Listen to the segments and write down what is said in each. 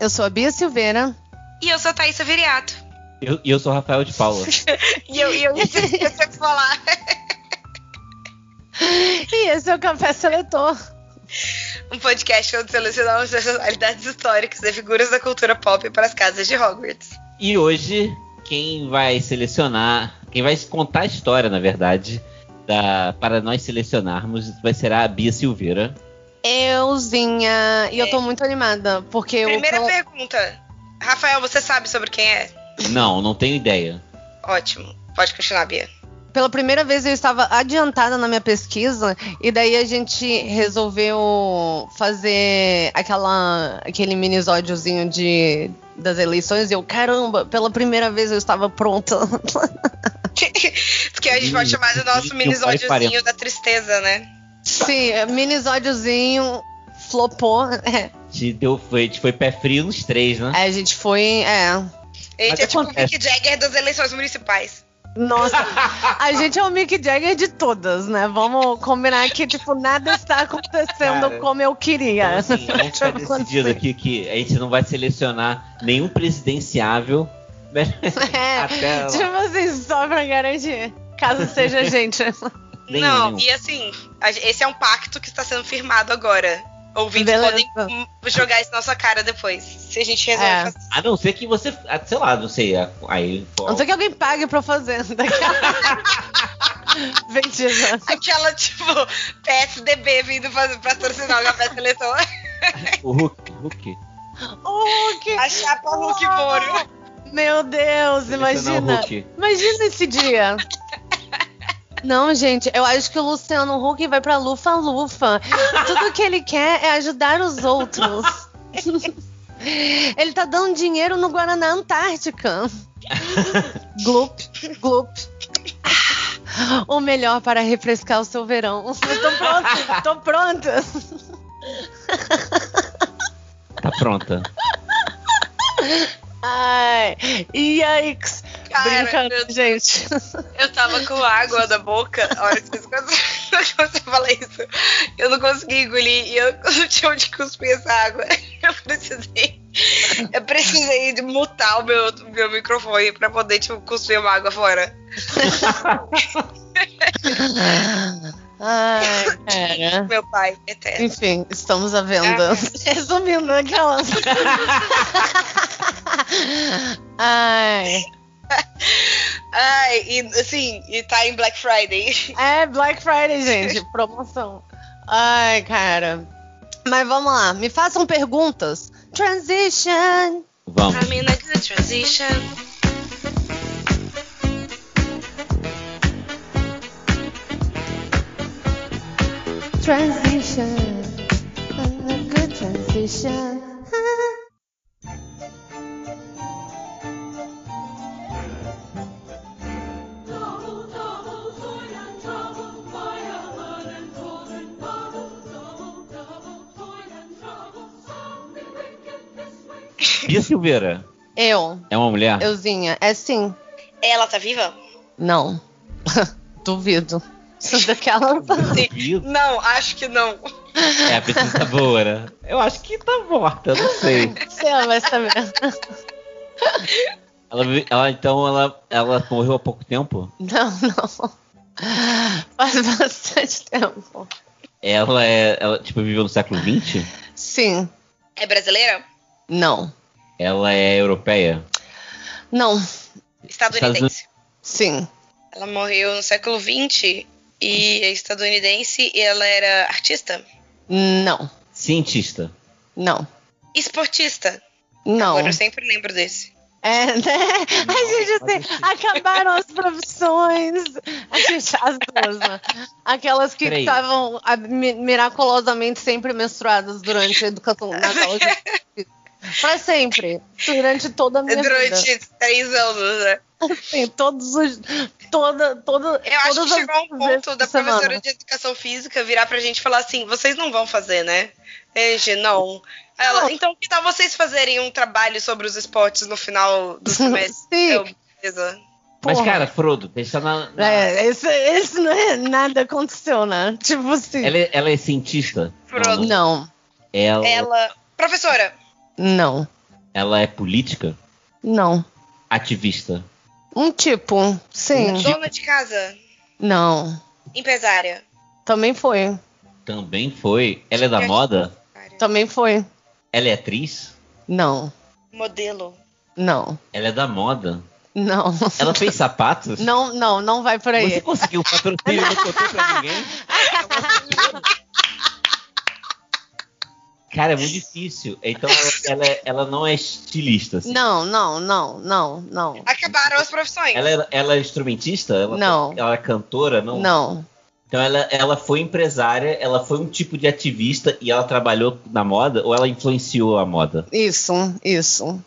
Eu sou a Bia Silveira. E eu sou a Thaisa Viriato. E eu, eu sou o Rafael de Paula. e eu, eu ia falar. e esse é o Café Seletor. Um podcast onde selecionamos personalidades históricas e figuras da cultura pop para as casas de Hogwarts. E hoje, quem vai selecionar, quem vai contar a história, na verdade, da, para nós selecionarmos, vai ser a Bia Silveira. Euzinha. E eu tô é. muito animada, porque Primeira eu... pergunta. Rafael, você sabe sobre quem é? Não, não tenho ideia. Ótimo. Pode continuar, Bia. Pela primeira vez eu estava adiantada na minha pesquisa e daí a gente resolveu fazer aquela aquele minisódiozinho de das eleições e eu, caramba, pela primeira vez eu estava pronta. Porque a gente pode chamar do nosso minisódiozinho da tristeza, né? Sim, é, minisódiozinho flopou. É. Te deu, foi, te foi pé frio nos três, né? É, a gente foi. É. A gente é tipo o Mick Jagger das eleições municipais. Nossa, a gente é o Mick Jagger de todas, né? Vamos combinar que, tipo, nada está acontecendo Cara, como eu queria. Então, assim, vamos ficar decidido aqui que a gente não vai selecionar nenhum presidenciável. Né? É, Até tipo assim, só pra garantir. Caso seja a gente. Nenhum, não, nenhum. e assim, esse é um pacto que está sendo firmado agora. Ouvintes Beleza. podem jogar isso na nossa cara depois. Se a gente resolver é. fazer. A não ser que você. Ah, sei lá, não sei. Aí, a não ser que alguém pague pra fazer. Daquela... Mentira. Aquela, tipo, PSDB vindo fazer, patrocinar o café seletor. o Hulk. Hulk. O Hulk. A chapa Hulk Moro. Meu Deus, imagina. Imagina esse dia. Não, gente, eu acho que o Luciano Huck vai pra Lufa Lufa. Tudo que ele quer é ajudar os outros. ele tá dando dinheiro no Guaraná Antártica. glup, glup. O melhor para refrescar o seu verão. tô pronta, tô pronta. Tá pronta. Ai, yikes. Cara, Brincando, eu, gente. Eu tava com água na boca a hora que você, fala isso. Eu não consegui engolir e eu não tinha onde cuspir essa água. Eu precisei. Eu precisei de mutar o meu, meu microfone pra poder, tipo, cuspir uma água fora. Ai, cara. Meu pai, eterno. Enfim, estamos à venda. Ah. Resumindo aquelas. Ai. Ai, e assim, e tá em Black Friday. É, Black Friday, gente, promoção. Ai, cara. Mas vamos lá, me façam perguntas. Transition. Vamos. I'm in a good transition. Transition. A good transition. Bia Silveira. Eu. É uma mulher? Euzinha. É sim. Ela tá viva? Não. Duvido. Daquela. Duvido. Não, acho que não. É, a pesquisa tá boa, né? Eu acho que tá morta, não sei. Sei lá, mas tá Ela, ela, então, ela, ela morreu há pouco tempo? Não, não. Faz bastante tempo. Ela é. Ela, tipo, viveu no século XX? Sim. É brasileira? Não. Ela é europeia? Não. Estadunidense. Sim. Ela morreu no século XX e é estadunidense e ela era artista? Não. Cientista? Não. Esportista? Não. Agora eu sempre lembro desse. É, né? a gente tem, acabaram as profissões. A gente, as duas, né? Aquelas que estavam mi- miraculosamente sempre menstruadas durante a educação de Pra sempre. Durante toda a minha vida. Durante três anos, né? Assim, todos os. Toda, toda, Eu acho todas que chegou um ponto da semana. professora de educação física virar pra gente e falar assim: vocês não vão fazer, né? Gente, não. Ela, Não. então que tal vocês fazerem um trabalho sobre os esportes no final do semestre? Sim. Beleza. Mas, Porra. cara, Frodo, deixa na. na- É, esse, esse não é nada aconteceu, né? Tipo assim. Ela, é, ela é cientista? Frodo. Não, Ela, Ela. Professora, não, ela é política? não. Ativista? Um tipo, sim. Um tipo. dona de casa, Não. empresária. Também foi. Também foi. Ela é da moda? Também foi. Ela é atriz? Não. Modelo. Não. Ela é da moda? Não. Ela fez sapatos? Não, não, não vai por aí. Você conseguiu o patrocínio e não contou pra ninguém? Cara, é muito difícil. Então ela, ela, não é estilista. assim. Não, não, não, não, não. Acabaram as profissões. Ela, é- ela é instrumentista? Ela, Não. Ela é cantora? Não. Não. Então ela, ela foi empresária, ela foi um tipo de ativista e ela trabalhou na moda ou ela influenciou a moda? Isso, isso.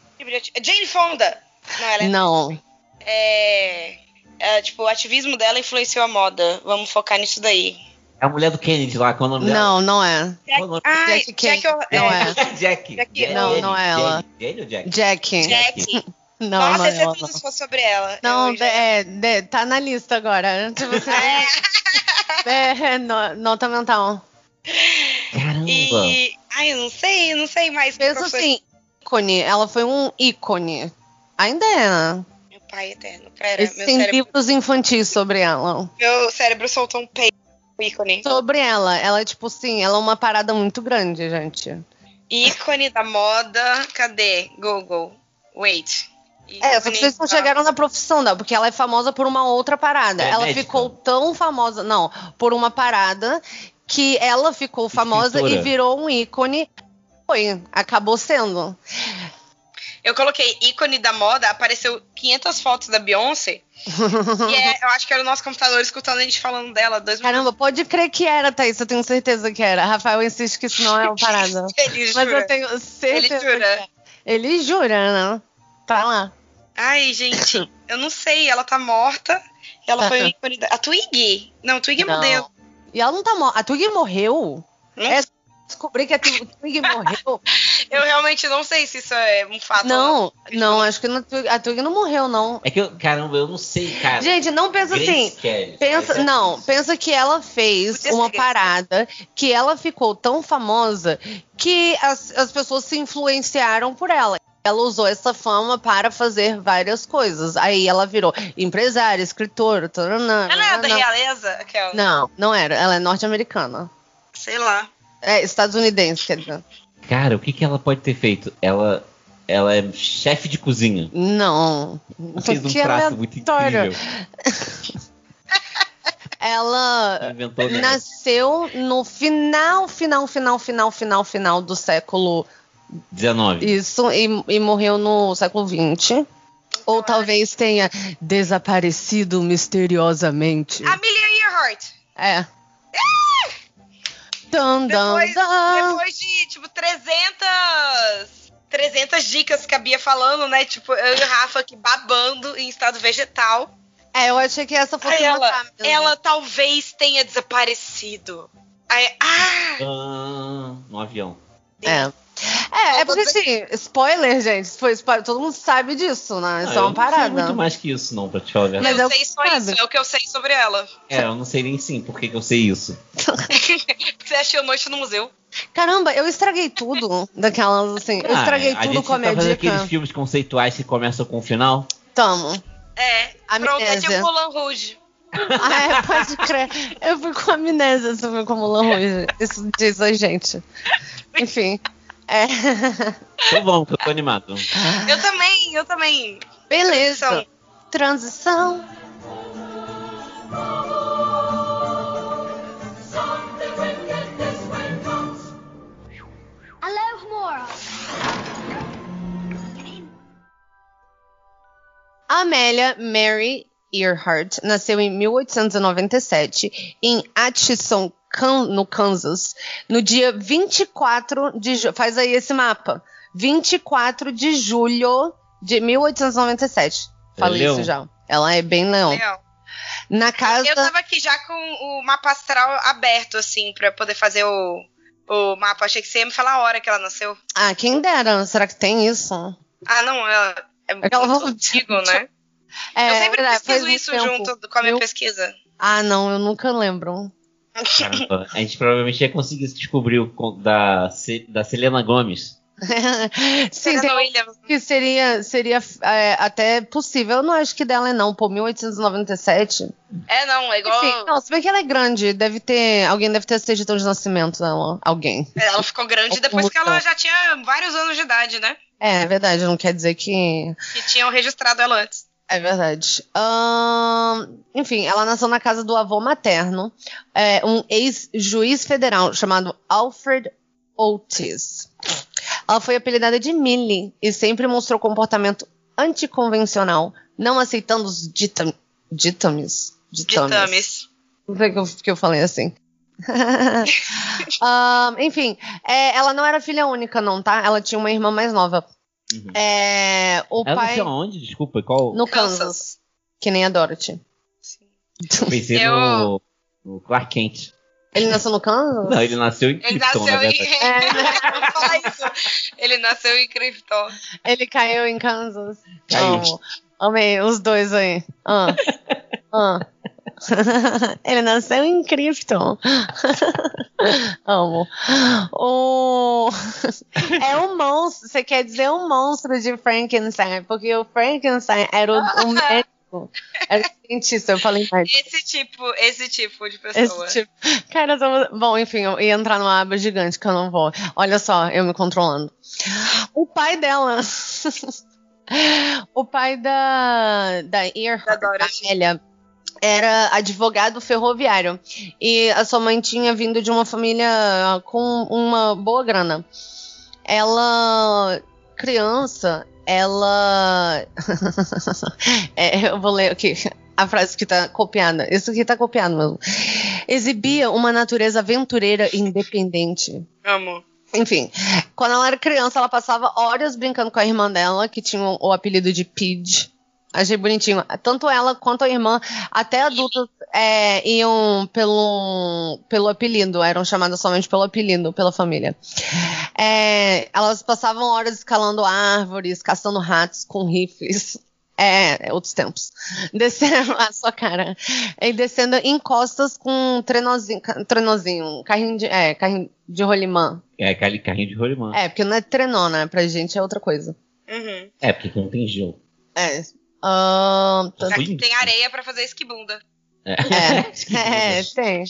Jane Fonda. Não, ela é. Não. é, é, tipo, o ativismo dela influenciou a moda. Vamos focar nisso daí. É a mulher do Kennedy lá, qual é o nome dela? Não, não é. Qual o nome? Ai, Jack Kane. Jack, Não é. Jack. Jack- Não, não é ela. Jack? Jack. Jack. Não, Nossa, não é é ela. tudo se fosse sobre ela. Não, já- é, de- tá na lista agora. Tipo assim, É, é, no- nota mental. Caramba. e. Ai, eu não sei, não sei mais. professor- assim, ícone. Ela foi um ícone. Ainda é, né? Meu pai eterno. Pera, meu Tem cérebro, livros infantis sobre ela. meu cérebro soltou um peido ícone. Sobre ela. Ela, tipo assim, ela é uma parada muito grande, gente. Ícone da moda. Cadê? Google. Wait. É, só que Ícone vocês não chegaram na profissão dela, porque ela é famosa por uma outra parada. É ela médica. ficou tão famosa, não, por uma parada que ela ficou famosa Escritora. e virou um ícone. Foi, acabou sendo. Eu coloquei ícone da moda, apareceu 500 fotos da Beyoncé. e é, eu acho que era o nosso computador escutando a gente falando dela. Dois Caramba, pode crer que era, Thaís. Eu tenho certeza que era. Rafael insiste que isso não é uma parada. Ele Mas jura. eu tenho certeza. Ele jura. é. Ele jura, né? Tá lá. Ai, gente, eu não sei. Ela tá morta. Ela foi ícone da... A Twig? Não, Twig é Não. modelo. E ela não tá morta. A Twig morreu? Não É, descobri que a Twig Twig morreu. Eu realmente não sei se isso é um fato. ou Não, não, acho que a Twig, não morreu, não. É que eu, caramba, eu não sei, cara. Gente, não pensa Grace assim. Kelly. Pensa, Essa- não, pensa que ela fez Podia uma parada que ela ficou tão famosa que as, as pessoas se influenciaram por ela. Ela usou essa fama para fazer várias coisas. Aí ela virou empresária, escritora. Taranã, Ela é da realeza? Aquela. Não, não era. Ela é norte-americana. Sei lá. É estadunidense, quer dizer. Cara, o que, que ela pode ter feito? Ela, ela é chefe de cozinha. Não. Fez um Que prato muito aleatório. incrível. Ela nasceu no final, final, final, final, final, final do século 19. Isso, e, e morreu no século XX. Ou talvez tenha desaparecido misteriosamente. Amelia Earhart. É. Dun, dun, Depois, dun. depois de, tipo, 300... 300 dicas que a Bia falando, né? Tipo, eu e o Rafa aqui babando em estado vegetal. É, eu achei que essa fosse Aí ela, mesmo. ela talvez tenha desaparecido. Aí, ah! Ah, no avião. É. É, é porque assim, spoiler, gente, foi spoiler, todo mundo sabe disso, né? Isso Ah, é eu uma não sei parada. muito mais que isso, não, pra te falar a verdade. Mas é eu o sei só sabe. isso, é o que eu sei sobre ela. É, eu não sei nem sim por que que eu sei isso. Você achou noite no museu? Caramba, eu estraguei tudo daquelas, assim. Eu Ah, estraguei a tudo gente com a tá minha dica. aqueles filmes conceituais que começam com o final. Tamo. É, pronto, é de Amnésia. Mulan Rouge. Ah, é, pode crer. Eu fui com amnésia se eu fui com Mulan Rouge. Isso diz a gente. Enfim. É. Tô bom, que eu tô animado. Eu também, eu também. Beleza. Transição. Amélia Mary Earhart nasceu em 1897 em Atchison, no Kansas, no dia 24 de julho. Faz aí esse mapa. 24 de julho de 1897. Falei é isso já. Ela é bem leão. leão. Na casa. Eu tava aqui já com o mapa astral aberto, assim, pra poder fazer o, o mapa. Achei que você ia me falar a hora que ela nasceu. Ah, quem dera. Será que tem isso? Ah, não. Ela é Aquela muito antigo, né? É, eu sempre é, pesquiso isso tempo. junto com a minha eu... pesquisa. Ah, não. Eu nunca lembro. Caramba, a gente provavelmente ia conseguir descobrir o da, da Selena Gomes. Sim, que seria, seria é, até possível. Eu não acho que dela é não, pô, 1897. É, não, é igual. Enfim, não, se bem que ela é grande, deve ter. Alguém deve ter a certidão de nascimento dela. Alguém. É, ela ficou grande depois que ela já tinha vários anos de idade, né? É, é verdade, não quer dizer que. Que tinham registrado ela antes. É verdade. Um, enfim, ela nasceu na casa do avô materno, é, um ex-juiz federal chamado Alfred Otis. Ela foi apelidada de Millie e sempre mostrou comportamento anticonvencional, não aceitando os ditam, ditames. Ditames. Não sei que eu, que eu falei assim. um, enfim, é, ela não era filha única, não, tá? Ela tinha uma irmã mais nova. Uhum. É, o ela pai... nasceu onde? Desculpa, qual? No Kansas. Kansas. Que nem a Dorothy. Sim. Pensei eu... no, no Clark Kent. Ele nasceu no Kansas? Não, ele nasceu em Krypton, ele nasceu em... É, ele nasceu em Krypton. Ele caiu em Kansas. Caiu. Amo. Amei os dois aí. Ah. ah. Ele nasceu em Krypton. Amo. O... É um monstro. Você quer dizer um monstro de Frankenstein? Porque o Frankenstein era o, o médico. Era o cientista, eu falei mais. Esse tipo, esse tipo de pessoa. Esse tipo. Cara, tô... bom, enfim, eu ia entrar numa aba gigante que eu não vou. Olha só, eu me controlando. O pai dela. o pai da, da Earhart, da Amélia, era advogado ferroviário. E a sua mãe tinha vindo de uma família com uma boa grana. Ela, criança, ela. é, eu vou ler aqui a frase que tá copiada. Isso aqui tá copiado mesmo. Exibia uma natureza aventureira e independente. Amo. Enfim, quando ela era criança, ela passava horas brincando com a irmã dela, que tinha o apelido de Pidge. Achei bonitinho. Tanto ela quanto a irmã, até adultos, é, iam pelo, pelo apelido, eram chamadas somente pelo apelido, pela família. É, elas passavam horas escalando árvores, caçando ratos com rifles. É, outros tempos. Descendo a sua cara. E descendo em costas com um trenozinho, trenozinho carrinho de, é, carrinho de rolimã. É, carrinho de rolimã. É, porque não é trenó, né? Pra gente é outra coisa. Uhum. É, porque não tem gelo. É, Aqui tem areia para fazer esquibunda. É, é, é tem.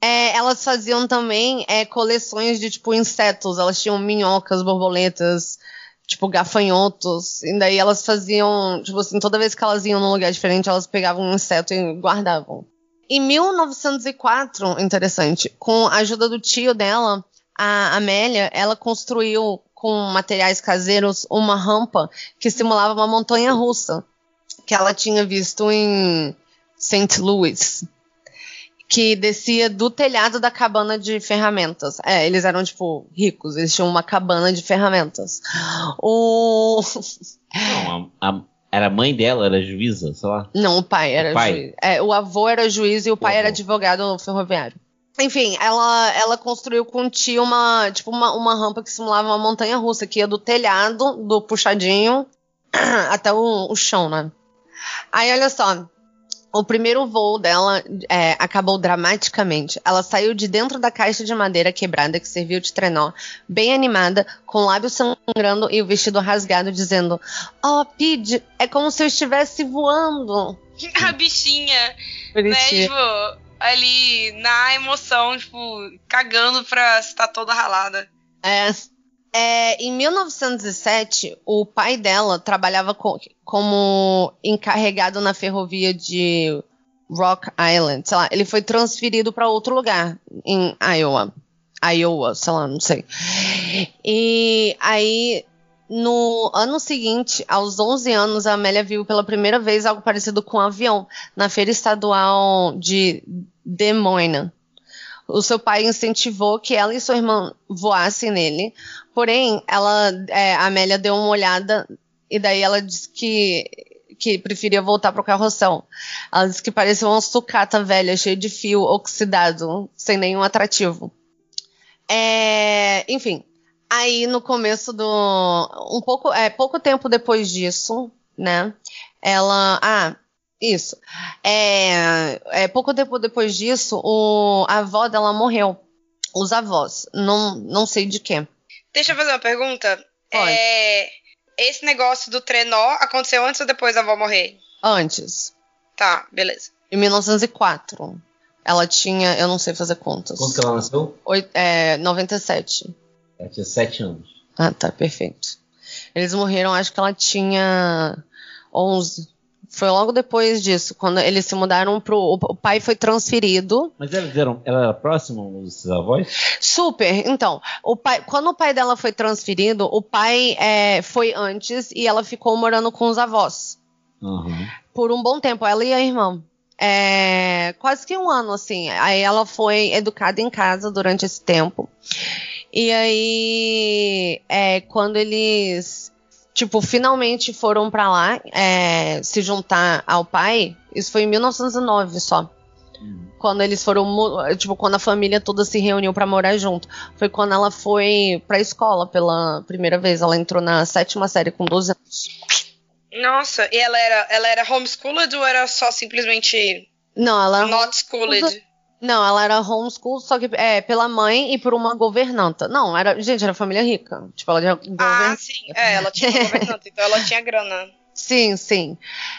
É, elas faziam também é, coleções de tipo insetos. Elas tinham minhocas, borboletas, tipo gafanhotos. E daí elas faziam, tipo assim, toda vez que elas iam num lugar diferente, elas pegavam um inseto e guardavam. Em 1904, interessante, com a ajuda do tio dela, a Amélia, ela construiu com materiais caseiros uma rampa que simulava uma montanha russa que ela tinha visto em St. Louis, que descia do telhado da cabana de ferramentas. É, eles eram, tipo, ricos, eles tinham uma cabana de ferramentas. O. Não, a, a, era a mãe dela, era juíza, sei lá. Não, o pai era o pai. juiz. É, o avô era juiz e o pai era advogado ferroviário. Enfim, ela, ela construiu com o tio uma, tipo, uma, uma rampa que simulava uma montanha russa, que ia do telhado, do puxadinho, até o, o chão, né? Aí, olha só. O primeiro voo dela é, acabou dramaticamente. Ela saiu de dentro da caixa de madeira quebrada que serviu de trenó, bem animada, com o lábio sangrando e o vestido rasgado, dizendo: Oh, Pid, é como se eu estivesse voando. A bichinha, Bonitinha. né, tipo, ali na emoção, tipo, cagando pra estar toda ralada. É. É, em 1907, o pai dela trabalhava co como encarregado na ferrovia de Rock Island. Sei lá, ele foi transferido para outro lugar em Iowa. Iowa, sei lá, não sei. E aí, no ano seguinte, aos 11 anos, a Amélia viu pela primeira vez algo parecido com um avião na feira estadual de Des Moines. O seu pai incentivou que ela e sua irmã voassem nele, porém, ela, é, a Amélia deu uma olhada e daí ela disse que que preferia voltar pro carroção. Ela disse que parecia uma sucata velha, cheia de fio oxidado, sem nenhum atrativo. É, enfim, aí no começo do. Um pouco, é, pouco tempo depois disso, né? Ela. Ah, isso. É, é, pouco tempo depois disso, o, a avó dela morreu. Os avós. Não, não sei de quê. Deixa eu fazer uma pergunta. Pode. É, esse negócio do trenó aconteceu antes ou depois da avó morrer? Antes. Tá, beleza. Em 1904. Ela tinha, eu não sei fazer contas. Quanto que ela nasceu? Oito, é, 97. Ela tinha 7 anos. Ah, tá, perfeito. Eles morreram, acho que ela tinha 11. Foi logo depois disso, quando eles se mudaram pro. O pai foi transferido. Mas eles eram, ela era próxima dos avós? Super. Então, o pai, quando o pai dela foi transferido, o pai é, foi antes e ela ficou morando com os avós. Uhum. Por um bom tempo, ela e a irmã. É, quase que um ano, assim. Aí ela foi educada em casa durante esse tempo. E aí, é, quando eles tipo, finalmente foram para lá é, se juntar ao pai, isso foi em 1909 só. Uhum. Quando eles foram, tipo, quando a família toda se reuniu para morar junto. Foi quando ela foi pra escola pela primeira vez. Ela entrou na sétima série com 12 anos. Nossa, e ela era, ela era homeschooled ou era só simplesmente. Não, ela era. Not schooled? Não, ela era homeschool, só que é, pela mãe e por uma governanta. Não, era, gente, era família rica. Tipo, ela era Ah, sim. É, ela tinha uma governanta, então ela tinha grana. Sim, sim.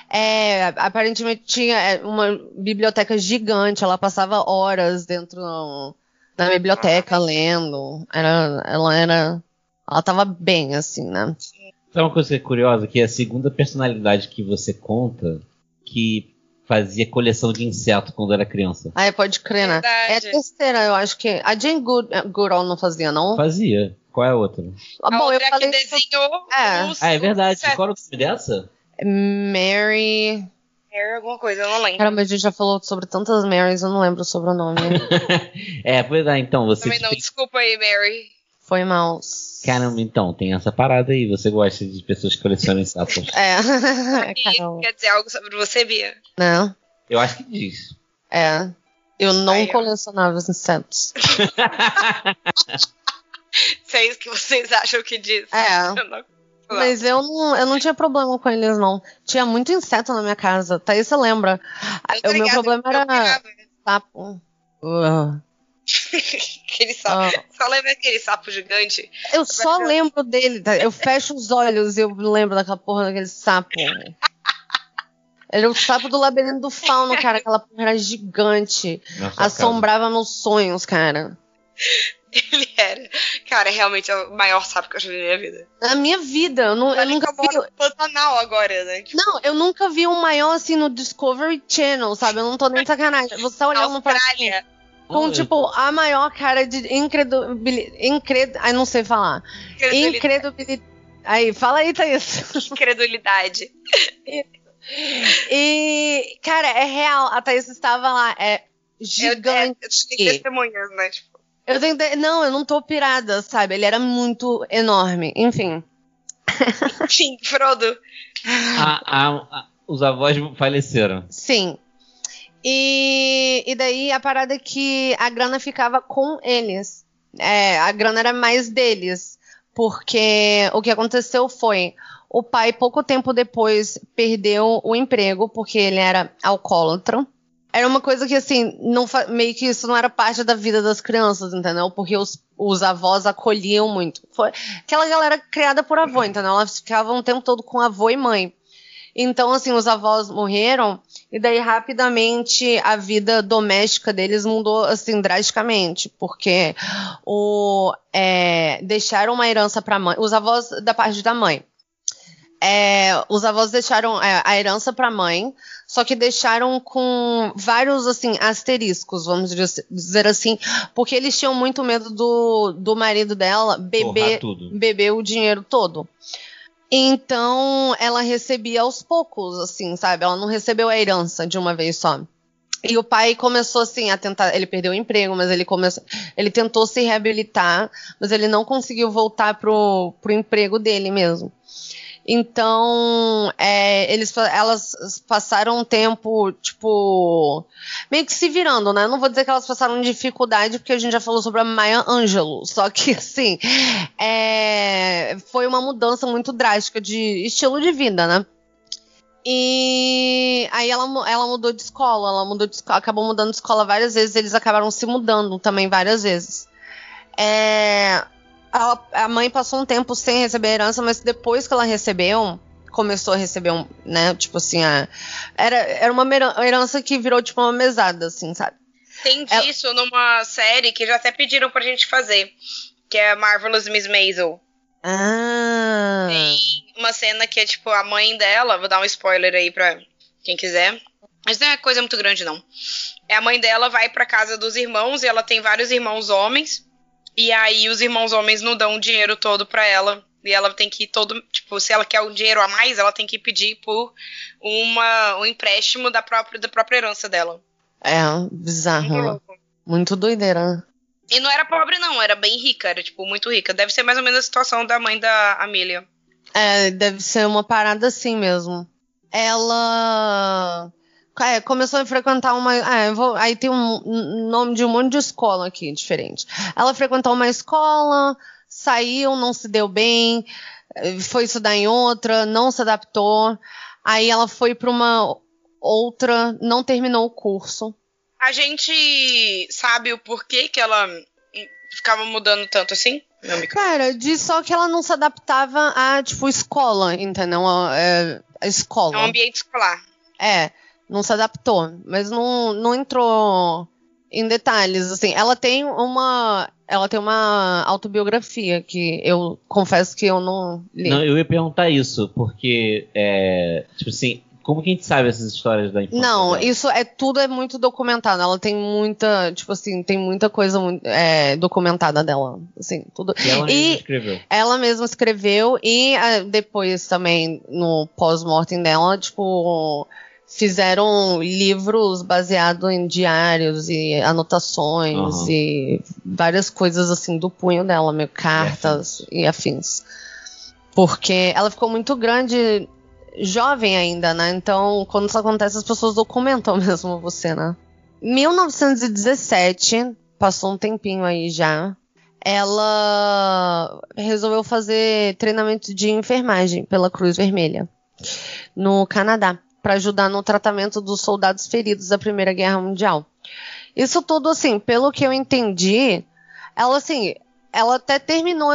É, aparentemente tinha é, uma biblioteca gigante, ela passava horas dentro da biblioteca ah. lendo. Era, ela era. Ela tava bem, assim, né? Sabe uma coisa que é curiosa? Que é a segunda personalidade que você conta que fazia coleção de inseto quando era criança. Ah, pode crer, né? Verdade. É a terceira, eu acho que. A Jane Good, eh, Goodall não fazia, não? Fazia. Qual é a outra? Ah, bom, a outra eu falei que desenhou é. Os, ah, é verdade. Qual era o nome dessa? Mary. Mary alguma coisa, eu não lembro. Caramba, a gente já falou sobre tantas Marys, eu não lembro o sobrenome. é, pois é, então você. Também não, desculpa aí, Mary. Foi mal. Caramba, então, tem essa parada aí. Você gosta de pessoas que colecionam sapos. É. Quer dizer algo sobre você, Bia? Não. Eu acho que diz. É. Eu não Aí, colecionava os insetos. Se é isso que vocês acham que diz. É. Eu não... Mas eu não, eu não tinha problema com eles, não. Tinha muito inseto na minha casa. Tá aí você lembra. O meu problema era sapo. Uh. Aquele sapo. Oh. Só lembra aquele sapo gigante? Eu só lembro dele. Tá? Eu fecho os olhos e eu lembro daquela porra daquele sapo. Era o sapo do labirinto do fauno, cara. Aquela porra era gigante. Nossa, Assombrava cara. meus sonhos, cara. Ele era. Cara, é realmente o maior sapo que eu já vi na minha vida. Na minha vida. Eu, não, eu nunca vi. No Pantanal agora, né? Tipo... Não, eu nunca vi um maior assim no Discovery Channel, sabe? Eu não tô nem sacanagem. Você tá olhando pra mim com, tipo, a maior cara de incredulidade. Incred... Ai, não sei falar. Incredulidade. Aí, fala aí, Thaís. Incredulidade. E, cara, é real. A Thaís estava lá. É gigante. Eu, eu tenho testemunhas, né? Tipo. Eu tenho. Não, eu não tô pirada, sabe? Ele era muito enorme. Enfim. Enfim, Frodo. A, a, a, os avós faleceram. Sim. E, e daí a parada é que a grana ficava com eles. É, a grana era mais deles. Porque o que aconteceu foi. O pai, pouco tempo depois, perdeu o emprego porque ele era alcoólatra. Era uma coisa que, assim, não meio que isso não era parte da vida das crianças, entendeu? Porque os, os avós acolhiam muito. Foi aquela galera criada por avô, entendeu? Elas ficavam o tempo todo com avô e mãe. Então, assim, os avós morreram E daí, rapidamente, a vida doméstica deles mudou, assim, drasticamente. Porque o, é, deixaram uma herança pra mãe. Os avós da parte da mãe. É, os avós deixaram é, a herança pra mãe, só que deixaram com vários, assim, asteriscos, vamos dizer assim, porque eles tinham muito medo do, do marido dela beber, beber o dinheiro todo. Então, ela recebia aos poucos, assim, sabe? Ela não recebeu a herança de uma vez só. E o pai começou assim a tentar, ele perdeu o emprego, mas ele começou, ele tentou se reabilitar, mas ele não conseguiu voltar pro, pro emprego dele mesmo. Então, é, eles, elas passaram um tempo, tipo, meio que se virando, né? Não vou dizer que elas passaram dificuldade, porque a gente já falou sobre a Maya Angelou. Só que, assim, é, foi uma mudança muito drástica de estilo de vida, né? E aí ela, ela mudou de escola, ela mudou de escola, acabou mudando de escola várias vezes, eles acabaram se mudando também várias vezes. É, a, a mãe passou um tempo sem receber herança, mas depois que ela recebeu, começou a receber um, né, tipo assim, a, era, era uma herança que virou tipo uma mesada, assim, sabe? Tem disso ela... numa série que já até pediram pra gente fazer, que é Marvelous Miss Maisel. Ah. Tem uma cena que é tipo a mãe dela, vou dar um spoiler aí pra quem quiser. Mas não é coisa muito grande, não. É a mãe dela vai pra casa dos irmãos e ela tem vários irmãos homens. E aí os irmãos homens não dão o dinheiro todo para ela. E ela tem que ir todo. Tipo, se ela quer um dinheiro a mais, ela tem que pedir por uma, um empréstimo da própria, da própria herança dela. É, bizarro. Muito, muito doideira. E não era pobre, não, era bem rica, era, tipo, muito rica. Deve ser mais ou menos a situação da mãe da Amelia. É, deve ser uma parada assim mesmo. Ela é, começou a frequentar uma. É, vou, aí tem um nome de um monte de escola aqui, diferente. Ela frequentou uma escola, saiu, não se deu bem, foi estudar em outra, não se adaptou. Aí ela foi para uma outra, não terminou o curso. A gente sabe o porquê que ela ficava mudando tanto assim? Cara, diz só que ela não se adaptava a, tipo, escola, entendeu? A, é, a escola. É um ambiente escolar. É não se adaptou, mas não, não entrou em detalhes, assim. Ela tem uma, ela tem uma autobiografia que eu confesso que eu não li. Não, eu ia perguntar isso, porque, é, tipo assim, como que a gente sabe essas histórias da infância? Não, dela? isso é tudo é muito documentado. Ela tem muita, tipo assim, tem muita coisa é, documentada dela, assim, tudo. E ela mesma escreveu. Ela mesma escreveu e é, depois também no pós-mortem dela, tipo, fizeram livros baseados em diários e anotações uhum. e várias coisas assim do punho dela, meio cartas e afins. Porque ela ficou muito grande, jovem ainda, né? Então, quando isso acontece, as pessoas documentam mesmo você, né? 1917, passou um tempinho aí já. Ela resolveu fazer treinamento de enfermagem pela Cruz Vermelha no Canadá para ajudar no tratamento dos soldados feridos da Primeira Guerra Mundial. Isso tudo, assim, pelo que eu entendi, ela, assim, ela até terminou.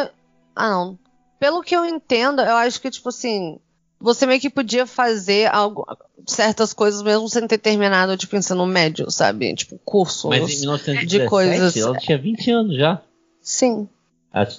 Ah, não. Pelo que eu entendo, eu acho que, tipo assim, você meio que podia fazer algo, certas coisas mesmo sem ter terminado, tipo, ensino médio, sabe? Tipo, cursos Mas em 1917, de coisas. Ela tinha 20 anos já. Sim.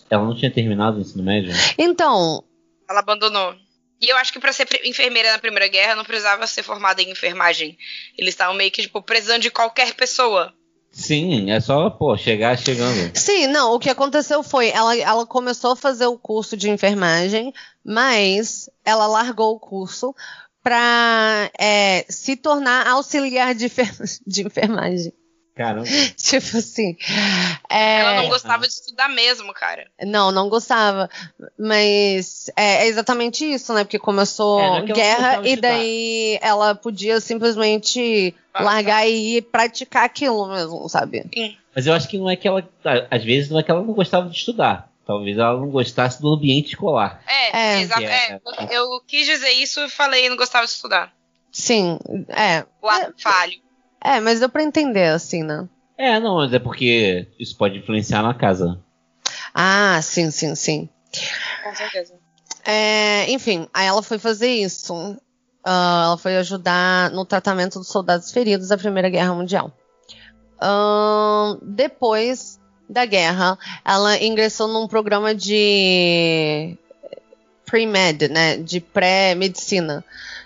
Ela não tinha terminado o ensino médio? Então. Ela abandonou. E eu acho que para ser enfermeira na Primeira Guerra não precisava ser formada em enfermagem. Eles estavam meio que, tipo, precisando de qualquer pessoa. Sim, é só, pô, chegar chegando. Sim, não, o que aconteceu foi, ela, ela começou a fazer o curso de enfermagem, mas ela largou o curso para é, se tornar auxiliar de, de enfermagem. Caramba. tipo assim. É... Ela não gostava de estudar mesmo, cara. Não, não gostava. Mas é, é exatamente isso, né? Porque começou é, guerra e daí ela podia simplesmente ah, largar tá. e praticar aquilo mesmo, sabe? Sim. Mas eu acho que não é que ela. Às vezes não é que ela não gostava de estudar. Talvez ela não gostasse do ambiente escolar. É, é. exato. É, eu quis dizer isso e falei não gostava de estudar. Sim, é. O ato falho. É, mas deu pra entender, assim, né? É, não, mas é porque isso pode influenciar na casa. Ah, sim, sim, sim. Com certeza. É, enfim, aí ela foi fazer isso. Uh, ela foi ajudar no tratamento dos soldados feridos da Primeira Guerra Mundial. Uh, depois da guerra, ela ingressou num programa de pre-med, né, de pré-medicina,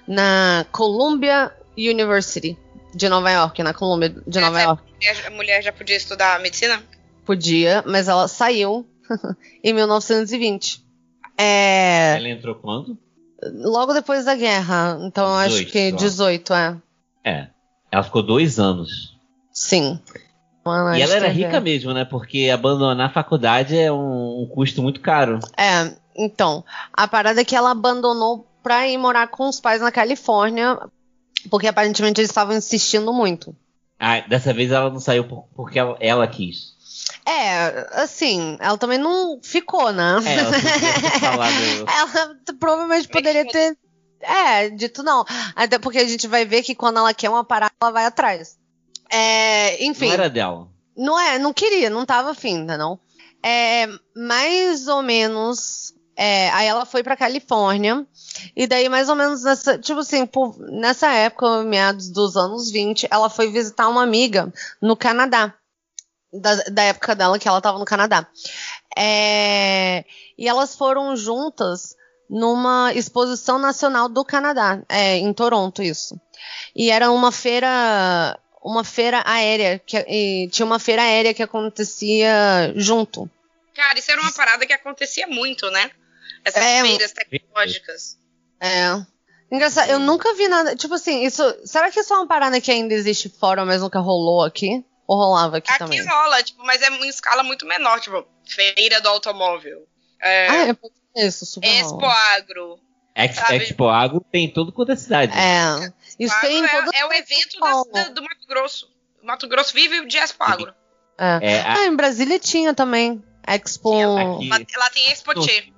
na Columbia University de Nova York, na Columbia de Nova York. A mulher já podia estudar medicina? Podia, mas ela saiu em 1920. É... Ela entrou quando? Logo depois da guerra. Então 18, acho que 18, é. É. Ela ficou dois anos. Sim. e ela era rica mesmo, né? Porque abandonar a faculdade é um, um, custo muito caro. É, então. A parada é que ela abandonou pra ir morar com os pais na Califórnia, porque aparentemente eles estavam insistindo muito. Ah, dessa vez ela não saiu porque ela, ela quis. É, assim, ela também não ficou, né? É, ela, ela provavelmente poderia ter. É, dito não. Até porque a gente vai ver que quando ela quer uma parada, ela vai atrás. É, enfim. Não era dela. Não é, não queria, não tava afim, não. É, mais ou menos. É, aí ela foi pra Califórnia. E daí, mais ou menos nessa. Tipo assim, por, nessa época, meados dos anos 20, ela foi visitar uma amiga no Canadá da, da época dela, que ela estava no Canadá. É, e elas foram juntas numa exposição nacional do Canadá, é, em Toronto, isso. E era uma feira, uma feira aérea, que, tinha uma feira aérea que acontecia junto. Cara, isso era uma parada que acontecia muito, né? Essas é, feiras tecnológicas. É. Engraçado, eu nunca vi nada. Tipo assim, isso. Será que isso é uma parada que ainda existe fora, mas nunca rolou aqui? Ou rolava aqui, aqui também? Aqui rola, tipo, mas é em escala muito menor, tipo, feira do automóvel. É, ah, é isso, super Expo Agro. Ex, Expo Agro tem em todo quanto é cidade. É. Isso tem é, todo é o evento da, da, do Mato Grosso. O Mato Grosso vive de Expo Agro. É. é a... Ah, em Brasília tinha também. Expo. Aqui, lá, tem Expo T.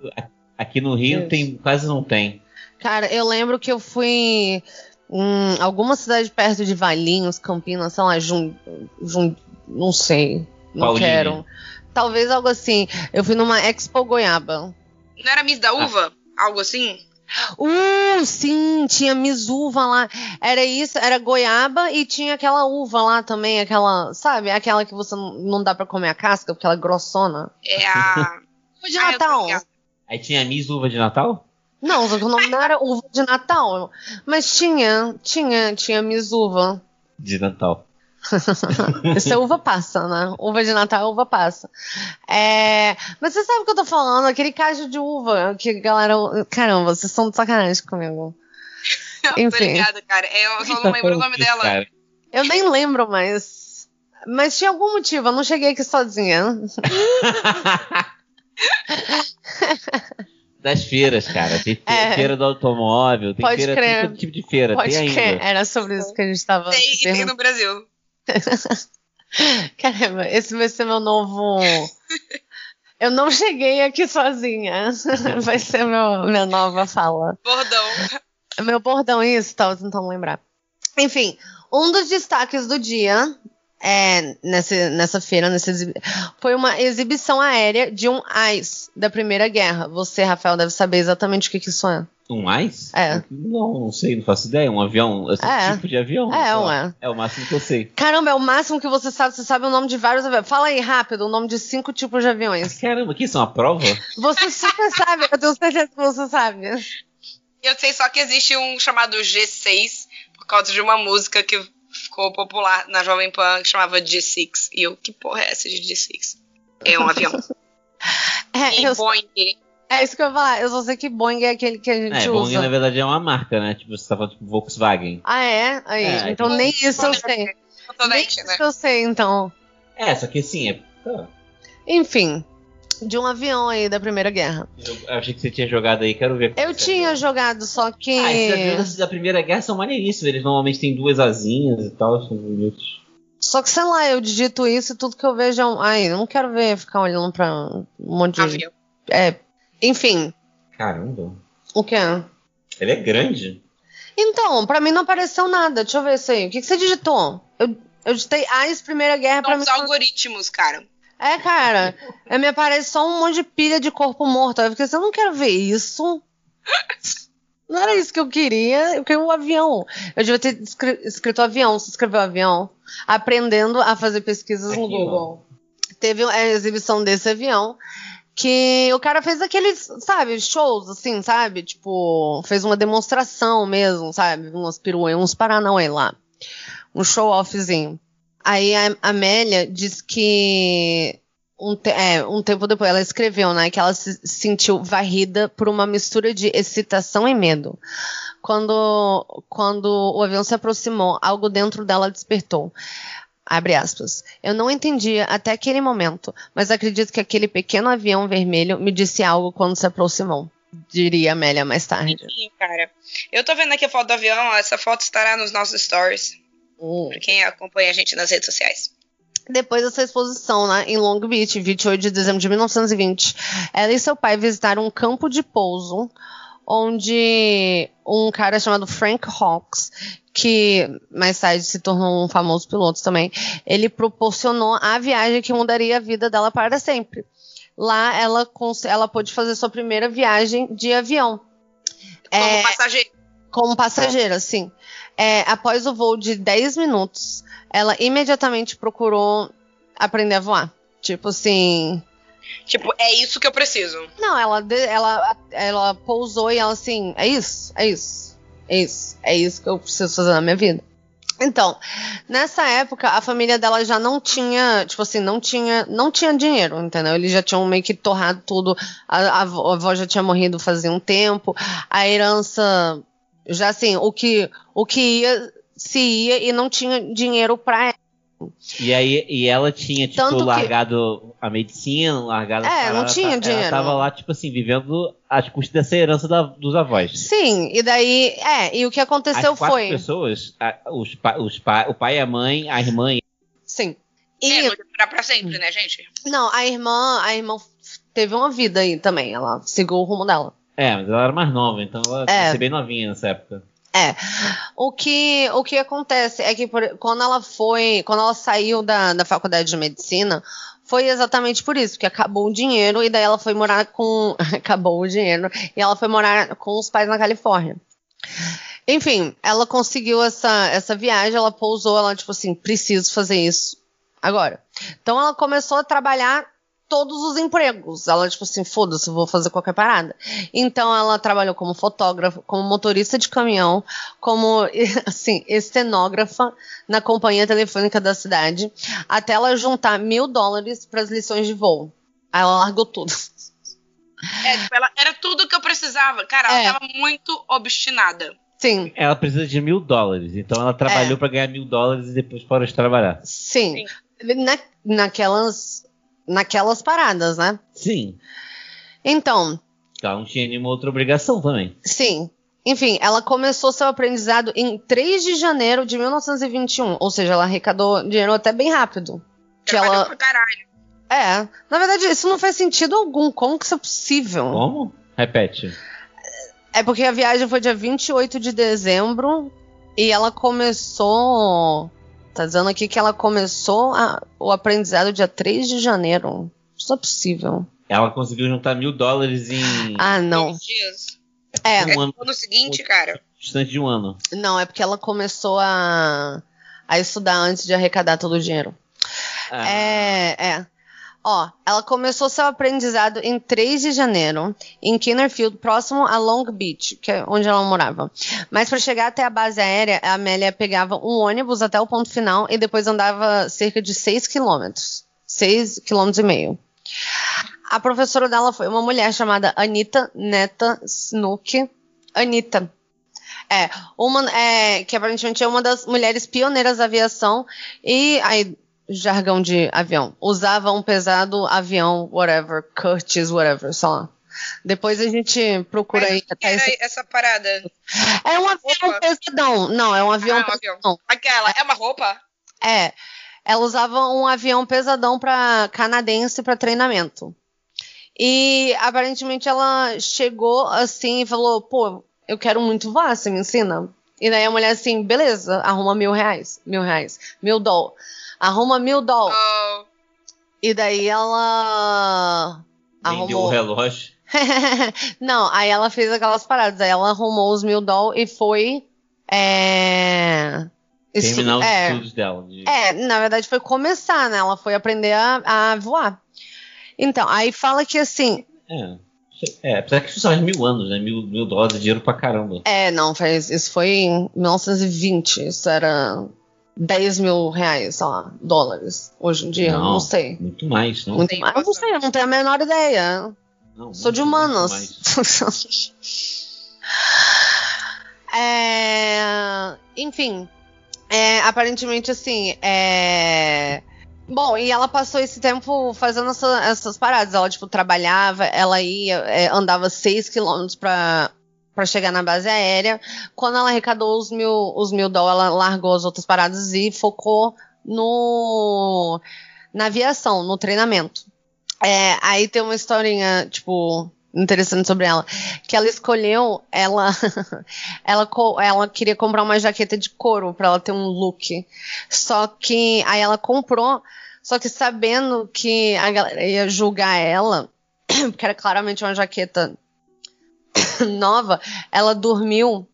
Aqui no Rio tem, quase não tem. Cara, eu lembro que eu fui Hum, alguma cidade perto de Valinhos, Campinas, sei lá, Jun, Jun, não sei. Não Paulinho. quero. Talvez algo assim. Eu fui numa Expo Goiaba. Não era Miss da Uva? Ah. Algo assim? Uh, sim, tinha Miss Uva lá. Era isso, era goiaba e tinha aquela uva lá também, aquela, sabe? Aquela que você não dá para comer a casca, porque ela é grossona. É a. Uva de ah, Natal. Aí tinha Miss Uva de Natal? Não, o nome não era uva de Natal. Mas tinha, tinha, tinha Miss Uva. De Natal. Isso é uva passa, né? Uva de Natal é uva passa. É... Mas você sabe o que eu tô falando? Aquele cacho de uva que a galera. Caramba, vocês são de sacanagem comigo. Enfim. Obrigada, cara. Eu só não lembro o nome dela. Cara. Eu nem lembro, mas. Mas tinha algum motivo, eu não cheguei aqui sozinha. das feiras, cara. Tem é, feira do automóvel, tem feira, crer. tem todo tipo de feira. Pode tem crer. ainda. Era sobre isso que a gente estava. Tem, tem no Brasil. Caramba, esse vai ser meu novo. Eu não cheguei aqui sozinha. Vai ser meu, minha nova fala. Bordão. Meu bordão, isso, tava tentando lembrar. Enfim, um dos destaques do dia é, nessa, nessa feira, nessa foi uma exibição aérea de um AIS da Primeira Guerra. Você, Rafael, deve saber exatamente o que, que isso é. Um AIS? É. Não, não sei, não faço ideia. Um avião, esse é. tipo de avião? É, um é. É o máximo que eu sei. Caramba, é o máximo que você sabe. Você sabe o nome de vários aviões. Fala aí rápido o nome de cinco tipos de aviões. Caramba, que isso é uma prova? Você super sabe, eu tenho certeza que você sabe. Eu sei só que existe um chamado G6 por causa de uma música que ficou popular na Jovem Pan que chamava G6. E eu, que porra é essa de G6? É um avião. é, e eu... Boeing. É isso que eu ia falar. Eu só sei que Boeing é aquele que a gente é, usa. Boeing, na verdade, é uma marca, né? Tipo, você tá falando tipo Volkswagen. Ah, é? Aí, é, então nem isso eu sei. Nem isso né? eu sei, então. É, só que assim, é... Enfim, de um avião aí da Primeira Guerra. Eu achei que você tinha jogado aí, quero ver. Eu tinha jogado, só que. Ah, esses aviões da Primeira Guerra são maneiríssimos. Eles normalmente têm duas asinhas e tal, são bonitos. Só que, sei lá, eu digito isso e tudo que eu vejo é um. Ai, não quero ver, ficar olhando pra um monte de. Avião. É. Enfim. Caramba. O que é? Ele é grande. Então, pra mim não apareceu nada. Deixa eu ver isso aí. O que, que você digitou? Eu, eu digitei AIS Primeira Guerra São pra mim. Os algoritmos, cara. É, cara. me aparece só um monte de pilha de corpo morto. Eu fiquei assim, eu não quero ver isso. Não era isso que eu queria, eu queria um avião. Eu devia ter escrito avião, se escreveu avião, aprendendo a fazer pesquisas Aqui, no Google. Ó. Teve a exibição desse avião que o cara fez aqueles, sabe, shows, assim, sabe? Tipo, fez uma demonstração mesmo, sabe? Umas piruê, uns paranauê lá. Um show-offzinho. Aí a Amélia diz que um, te é, um tempo depois ela escreveu, né, que ela se sentiu varrida por uma mistura de excitação e medo. Quando, quando o avião se aproximou, algo dentro dela despertou. Abre aspas. Eu não entendia até aquele momento, mas acredito que aquele pequeno avião vermelho me disse algo quando se aproximou. Diria Amélia mais tarde. Sim, cara. Eu tô vendo aqui a foto do avião, essa foto estará nos nossos stories. Hum. Pra quem acompanha a gente nas redes sociais. Depois dessa exposição, né, em Long Beach, 28 de dezembro de 1920, ela e seu pai visitaram um campo de pouso onde um cara chamado Frank Hawks, que mais tarde se tornou um famoso piloto também, ele proporcionou a viagem que mudaria a vida dela para sempre. Lá ela, ela pôde fazer sua primeira viagem de avião. Como é, passageira. Como passageira, sim. É, após o voo de 10 minutos, ela imediatamente procurou aprender a voar. Tipo assim, Tipo, é isso que eu preciso. Não, ela, ela, ela pousou e ela assim, é isso, é isso, é isso, é isso que eu preciso fazer na minha vida. Então, nessa época, a família dela já não tinha, tipo assim, não tinha, não tinha dinheiro, entendeu? Eles já tinham meio que torrado tudo. A, a, a avó já tinha morrido fazia um tempo. A herança, já assim, o que, o que ia, se ia e não tinha dinheiro pra e aí e ela tinha, tipo, Tanto largado que... a medicina, largado É, a não tinha ela, dinheiro. Ela tava lá, tipo assim, vivendo às custas dessa herança da, dos avós. Sim, e daí. É, e o que aconteceu As quatro foi. pessoas, a, os, os o pai, a mãe, a irmã. Sim. E... É, durar pra sempre, né, gente? Não, a irmã, a irmã teve uma vida aí também. Ela seguiu o rumo dela. É, mas ela era mais nova, então ela é. bem novinha nessa época. É. O que, o que acontece é que por, quando ela foi, quando ela saiu da, da faculdade de medicina, foi exatamente por isso, que acabou o dinheiro e daí ela foi morar com. acabou o dinheiro e ela foi morar com os pais na Califórnia. Enfim, ela conseguiu essa, essa viagem, ela pousou, ela, tipo assim, preciso fazer isso agora. Então ela começou a trabalhar todos os empregos. Ela, tipo assim, foda-se, vou fazer qualquer parada. Então, ela trabalhou como fotógrafa, como motorista de caminhão, como, assim, estenógrafa na companhia telefônica da cidade, até ela juntar mil dólares para as lições de voo. Aí ela largou tudo. É, tipo, ela, era tudo que eu precisava. Cara, ela é. tava muito obstinada. Sim. Ela precisa de mil dólares. Então ela trabalhou é. para ganhar mil dólares e depois parou de trabalhar. Sim. Sim. Na, naquelas naquelas paradas, né? Sim. Então. Ela não tinha nenhuma outra obrigação também. Sim. Enfim, ela começou seu aprendizado em 3 de janeiro de 1921. Ou seja, ela arrecadou dinheiro até bem rápido. Que ela... pra caralho. É. Na verdade, isso não faz sentido algum. Como que isso é possível? Como? Repete. É porque a viagem foi dia 28 de dezembro e ela começou Tá dizendo aqui que ela começou a, o aprendizado dia 3 de janeiro. Isso é possível. Ela conseguiu juntar mil dólares em. Ah, não. dias. É. Um ano, no seguinte, cara. Distante de um ano. Não, é porque ela começou a, a estudar antes de arrecadar todo o dinheiro. Ah. É, é. Ó, ela começou seu aprendizado em 3 de janeiro, em Kinnerfield, próximo a Long Beach, que é onde ela morava. Mas para chegar até a base aérea, a Amélia pegava um ônibus até o ponto final e depois andava cerca de 6 quilômetros. 6 quilômetros e meio. A professora dela foi uma mulher chamada Anita Neta Snook. Anita. É, uma, é, que aparentemente é uma das mulheres pioneiras da aviação. E aí, jargão de avião. Usava um pesado avião, whatever, Curtis, whatever, sei lá. Depois a gente procura Mas aí. Até esse... essa parada? É um avião roupa. pesadão. Não, é um avião ah, é um pesadão. Avião. Aquela, é uma roupa? É. Ela usava um avião pesadão para canadense para treinamento. E aparentemente ela chegou assim e falou: pô, eu quero muito voar, você me ensina? E daí a mulher assim, beleza, arruma mil reais, mil reais, mil dólares arruma mil dólares. Oh. E daí ela. Vendeu arrumou... o relógio. não, aí ela fez aquelas paradas. Aí ela arrumou os mil doll e foi. É... Terminar os é, estudos dela. De... É, na verdade foi começar, né? Ela foi aprender a, a voar. Então, aí fala que assim. É. É, apesar que isso faz mil anos, né? Mil, mil dólares de dinheiro pra caramba. É, não, faz, isso foi em 1920. Isso era 10 mil reais, sei lá, dólares. Hoje em dia, não, não sei. Muito mais, não? Muito mais, eu não sei, eu não tenho a menor ideia. Não, Sou de humanos. é, enfim, é, aparentemente assim, é. Bom, e ela passou esse tempo fazendo essa, essas paradas. Ela, tipo, trabalhava, ela ia, é, andava 6 quilômetros pra, pra chegar na base aérea. Quando ela arrecadou os mil, os mil dólares, ela largou as outras paradas e focou no, na aviação, no treinamento. É, aí tem uma historinha, tipo, interessante sobre ela, que ela escolheu, ela, ela, ela queria comprar uma jaqueta de couro para ela ter um look. Só que aí ela comprou, só que sabendo que a galera ia julgar ela, porque era claramente uma jaqueta nova, ela dormiu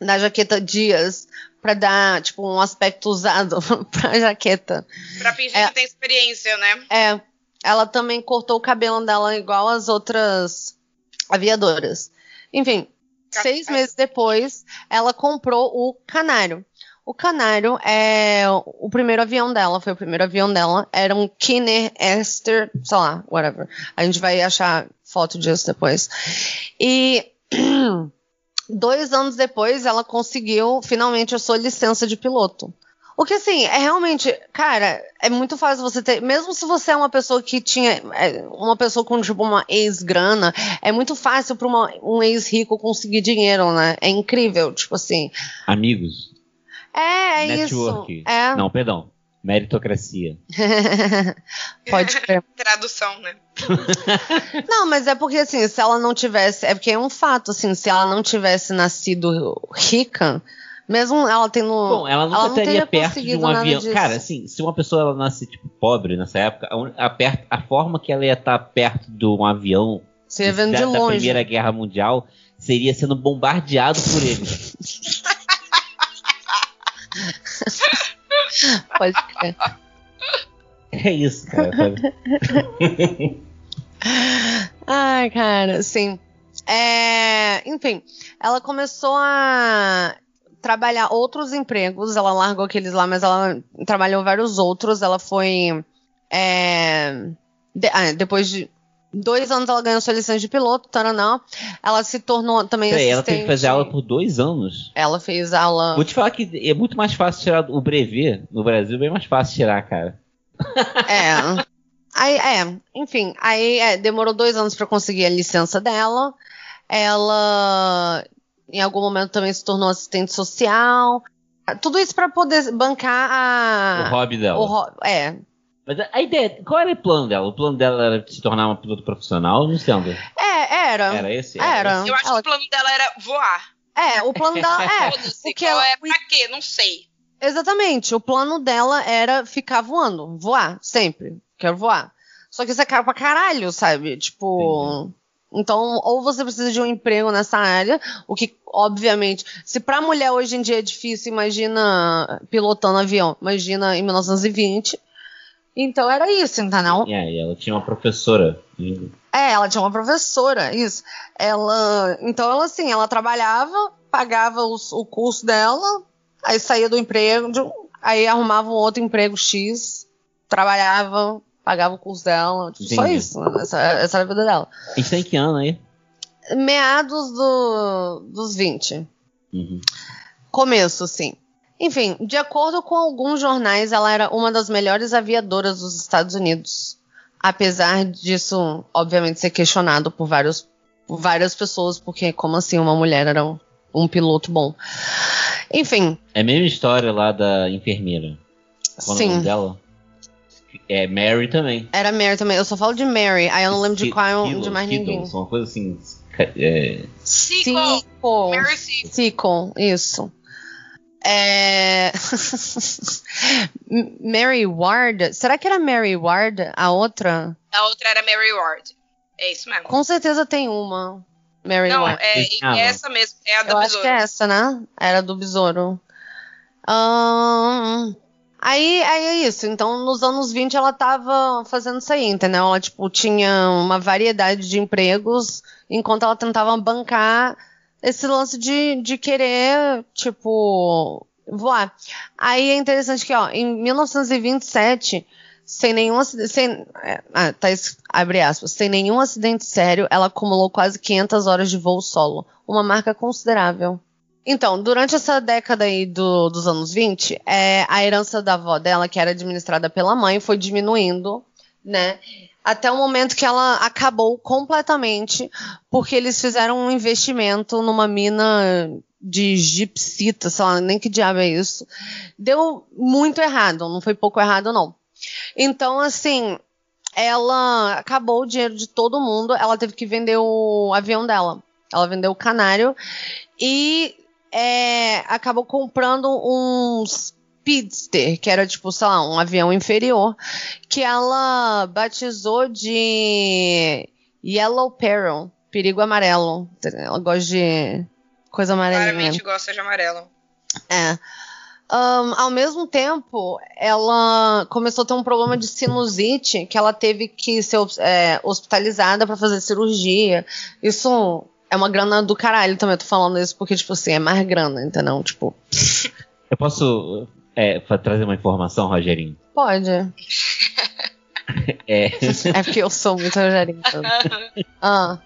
na jaqueta dias para dar, tipo, um aspecto usado pra jaqueta. Pra fingir é, que tem experiência, né? É. Ela também cortou o cabelo dela igual as outras aviadoras. Enfim, seis meses depois, ela comprou o Canário. O Canário é o primeiro avião dela, foi o primeiro avião dela. Era um Kiner Esther, sei lá, whatever. A gente vai achar foto disso depois. E dois anos depois, ela conseguiu finalmente a sua licença de piloto. O que assim, é realmente, cara, é muito fácil você ter, mesmo se você é uma pessoa que tinha, é, uma pessoa com tipo uma ex-grana, é muito fácil para um ex-rico conseguir dinheiro, né? É incrível, tipo assim. Amigos. É, é Network. isso. É. Não, perdão. Meritocracia. Pode ser. Tradução, né? não, mas é porque assim, se ela não tivesse, é porque é um fato assim, se ela não tivesse nascido rica, mesmo ela tendo. Bom, ela nunca ela estaria perto de um avião. Disso. Cara, assim, se uma pessoa ela nasce tipo, pobre nessa época, a, a, a forma que ela ia estar perto de um avião Você da, de da Primeira Guerra Mundial seria sendo bombardeado por eles. Pode crer. É isso, cara. Ai, cara, sim. É, enfim, ela começou a trabalhar outros empregos. Ela largou aqueles lá, mas ela trabalhou vários outros. Ela foi. É, de, ah, depois de dois anos ela ganhou sua licença de piloto, taranã. Ela se tornou também Peraí, assistente. Ela teve que fazer aula por dois anos. Ela fez aula. Vou te falar que é muito mais fácil tirar o brevet no Brasil, bem mais fácil tirar, cara. É. Aí, é, enfim, aí é, demorou dois anos para conseguir a licença dela. Ela em algum momento também se tornou assistente social. Tudo isso para poder bancar a. O hobby dela. O ho é. Mas a ideia, qual era o plano dela? O plano dela era se tornar uma piloto profissional? Não sei onde. É, era. Era esse? Era. era. Eu acho ela... que o plano dela era voar. É, o plano dela é. o que ela... é pra quê? Não sei. Exatamente. O plano dela era ficar voando, voar, sempre. Quero voar. Só que isso é caro pra caralho, sabe? Tipo. Entendi. Então, ou você precisa de um emprego nessa área, o que, obviamente, se para mulher hoje em dia é difícil, imagina pilotando avião, imagina em 1920. Então era isso, entendeu? E aí, ela tinha uma professora. É, ela tinha uma professora, isso. Ela, então ela assim, ela trabalhava, pagava os, o curso dela, aí saía do emprego, aí arrumava um outro emprego X, trabalhava, pagava o curso dela. Tipo, só isso. Essa, essa era a vida dela. E tem que ano aí? Meados do, dos 20. Uhum. Começo, sim. Enfim, de acordo com alguns jornais, ela era uma das melhores aviadoras dos Estados Unidos. Apesar disso, obviamente, ser questionado por, vários, por várias pessoas, porque como assim uma mulher era um, um piloto bom? Enfim. É a mesma história lá da enfermeira. Qual Sim. O nome dela? É Mary também. Era Mary também. Eu só falo de Mary. Aí eu não lembro de qual Kilo, de mais ninguém. Uma coisa assim. É... Cico. Mary Cico. Isso. É... Mary Ward. Será que era Mary Ward a outra? A outra era Mary Ward. É isso mesmo. Com certeza tem uma. Mary Não, Ware. é, é essa mesmo. É a do Eu acho besouro. que é essa, né? Era do besouro. Ahn, aí, aí é isso. Então, nos anos 20, ela tava fazendo isso aí, entendeu? Ela, tipo, tinha uma variedade de empregos enquanto ela tentava bancar esse lance de, de querer, tipo, voar. Aí é interessante que, ó, em 1927, sem nenhum sem, é, ah, tá, abre aspas, sem nenhum acidente sério, ela acumulou quase 500 horas de voo solo, uma marca considerável. Então, durante essa década aí do- dos anos 20, é, a herança da avó dela, que era administrada pela mãe, foi diminuindo, né? Até o momento que ela acabou completamente, porque eles fizeram um investimento numa mina de gipsita, sei lá, nem que diabo é isso. Deu muito errado, não foi pouco errado, não. Então, assim, ela acabou o dinheiro de todo mundo, ela teve que vender o avião dela. Ela vendeu o canário e é, acabou comprando um Speedster, que era tipo, sei lá, um avião inferior, que ela batizou de Yellow Peril, perigo amarelo. Ela gosta de coisa amarelinha. Claramente gosta de amarelo. É. Ahn, ao mesmo tempo, ela começou a ter um problema de sinusite, que ela teve que ser é, hospitalizada para fazer cirurgia. Isso é uma grana do caralho também, eu tô falando isso porque, tipo assim, é mais grana, entendeu? Tipo, Eu posso é, trazer uma informação, Rogerinho? pode. É, É porque eu sou muito Rogerinho. então. Ah,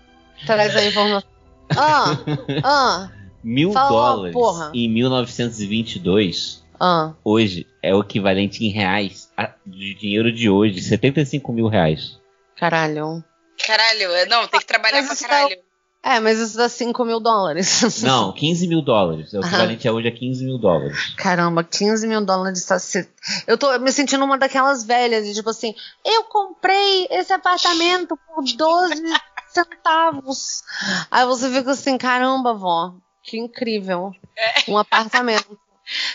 traz a informação. Ah, ah, mil Fala, dólares porra. em 1922, ah. hoje, é o equivalente em reais a- de dinheiro de hoje, 75 mil reais. Caralho. Caralho, é- não, tem que trabalhar Mas pra isso caralho. É, mas isso dá 5 mil dólares. Não, 15 mil dólares. É o Aham. equivalente a hoje a 15 mil dólares. Caramba, 15 mil dólares. Tá se... Eu tô me sentindo uma daquelas velhas, de tipo assim, eu comprei esse apartamento por 12 centavos. Aí você fica assim, caramba, vó, que incrível. Um apartamento.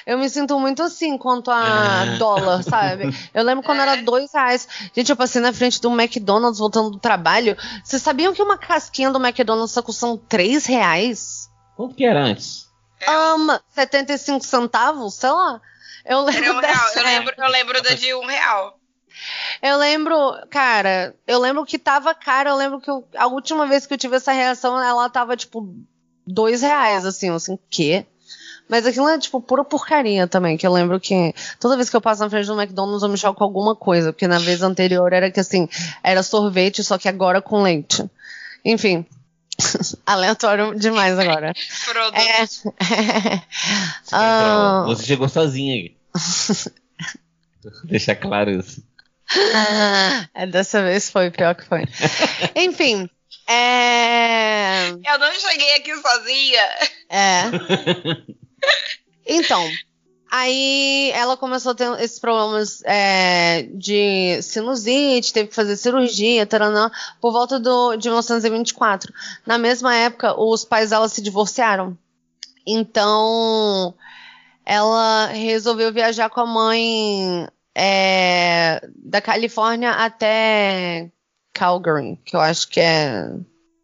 Eu me sinto muito assim quanto a dólar, sabe? Eu lembro quando era dois reais. Gente, eu passei na frente do McDonald's voltando do trabalho. Vocês sabiam que uma casquinha do McDonald's tá custando três reais? Quanto que era antes? ama 75 centavos, sei lá. Eu lembro um Eu lembro, eu lembro da de um real. Eu lembro, cara, eu lembro que tava caro. Eu lembro que eu- a última vez que eu tive essa reação, ela tava tipo dois reais, assim, assim, o quê? Mas aquilo é tipo pura porcaria também, que eu lembro que toda vez que eu passo na frente do McDonald's eu me choco com alguma coisa, porque na vez anterior era que assim, era sorvete, só que agora com leite. Enfim, aleatório demais agora. Produto. É. Ah, Você chegou sozinha aí. Deixar claro isso. é, dessa vez foi pior que foi. Enfim, é. Eu não cheguei aqui sozinha. É. Então, aí ela começou a ter esses problemas é, de sinusite, teve que fazer cirurgia, taranã, por volta do, de 1924. Na mesma época, os pais dela se divorciaram. Então, ela resolveu viajar com a mãe é, da Califórnia até Calgary, que eu acho que é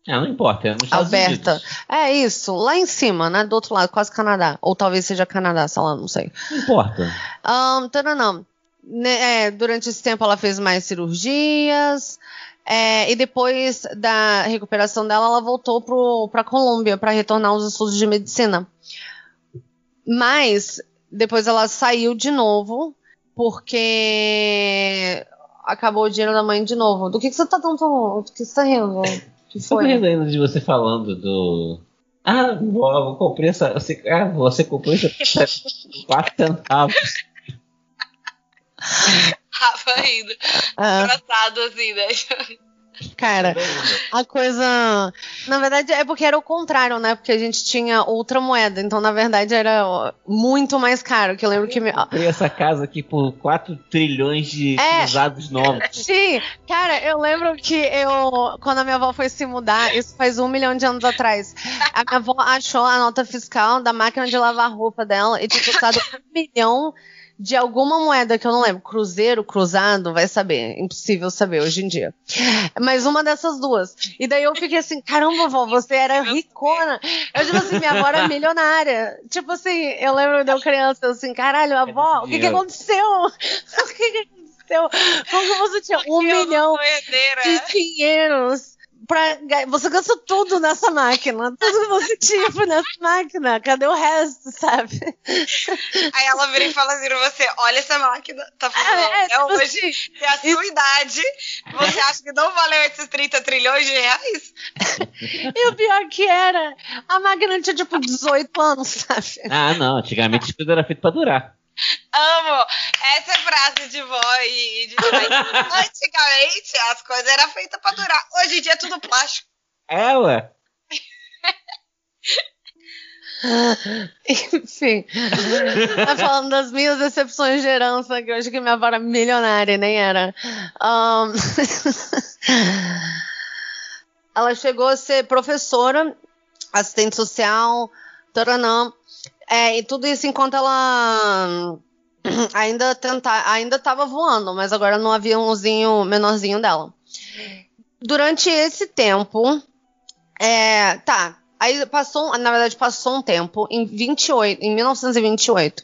Ah, não importa, é Alberta. Unidos. É isso, lá em cima, né? Do outro lado, quase Canadá. Ou talvez seja Canadá, sei lá, não sei. Não importa. Um, taranã. Né, é, durante esse tempo ela fez mais cirurgias. é, e depois da recuperação dela, ela voltou pro, pra Colômbia para retornar aos estudos de medicina. Mas depois ela saiu de novo, porque acabou o dinheiro da mãe de novo. Do que, que você tá tanto. Do que você tá rindo? Que Estou foi? lendo ainda de você falando do. Ah, vó, eu comprei essa. Você, ah, você comprou essa 4 centavos. Rafa rindo. Ah. Engraçado assim, né? Cara, a coisa. Na verdade, é porque era o contrário, né? Porque a gente tinha outra moeda. Então, na verdade, era muito mais caro. Que eu lembro que. Me... Comprei essa casa aqui por 4 trilhões de É. usados novos. Sim, cara, eu lembro que eu. Quando a minha avó foi se mudar, isso faz um milhão de anos atrás. A minha avó achou a nota fiscal da máquina de lavar roupa dela e tinha custado um milhão de alguma moeda que eu não lembro, cruzeiro, cruzado, vai saber, impossível saber hoje em dia. Mas uma dessas duas. E daí eu fiquei assim, caramba, vó, você era ricona. Eu digo assim, minha avó era milionária. Tipo assim, eu lembro de eu criança, assim, caralho, avó, o que que aconteceu? O que que aconteceu? Como você tinha um milhão de dinheiros? Pra, você gastou tudo nessa máquina. Tudo que você tinha foi nessa máquina. Cadê o resto, sabe? Aí ela vira e fala assim pra você: olha essa máquina, tá falando é, é, tipo hoje, assim, é a sua idade. Você acha que não valeu esses 30 trilhões de reais? e o pior que era, a máquina tinha tipo 18 anos, sabe? Ah, não. Antigamente tudo era feito pra durar. Amo essa é frase de vó e de. Antigamente as coisas eram feitas para durar. Hoje em dia é tudo plástico. Ué. Enfim, tá falando das minhas decepções de herança, que eu acho que minha avó era milionária, nem era. Um... Ela chegou a ser professora, assistente social, taranã, é, e tudo isso enquanto ela ainda tentar, ainda estava voando, mas agora no aviãozinho menorzinho dela. Durante esse tempo, é, tá, aí passou, na verdade passou um tempo, em 28, em 1928,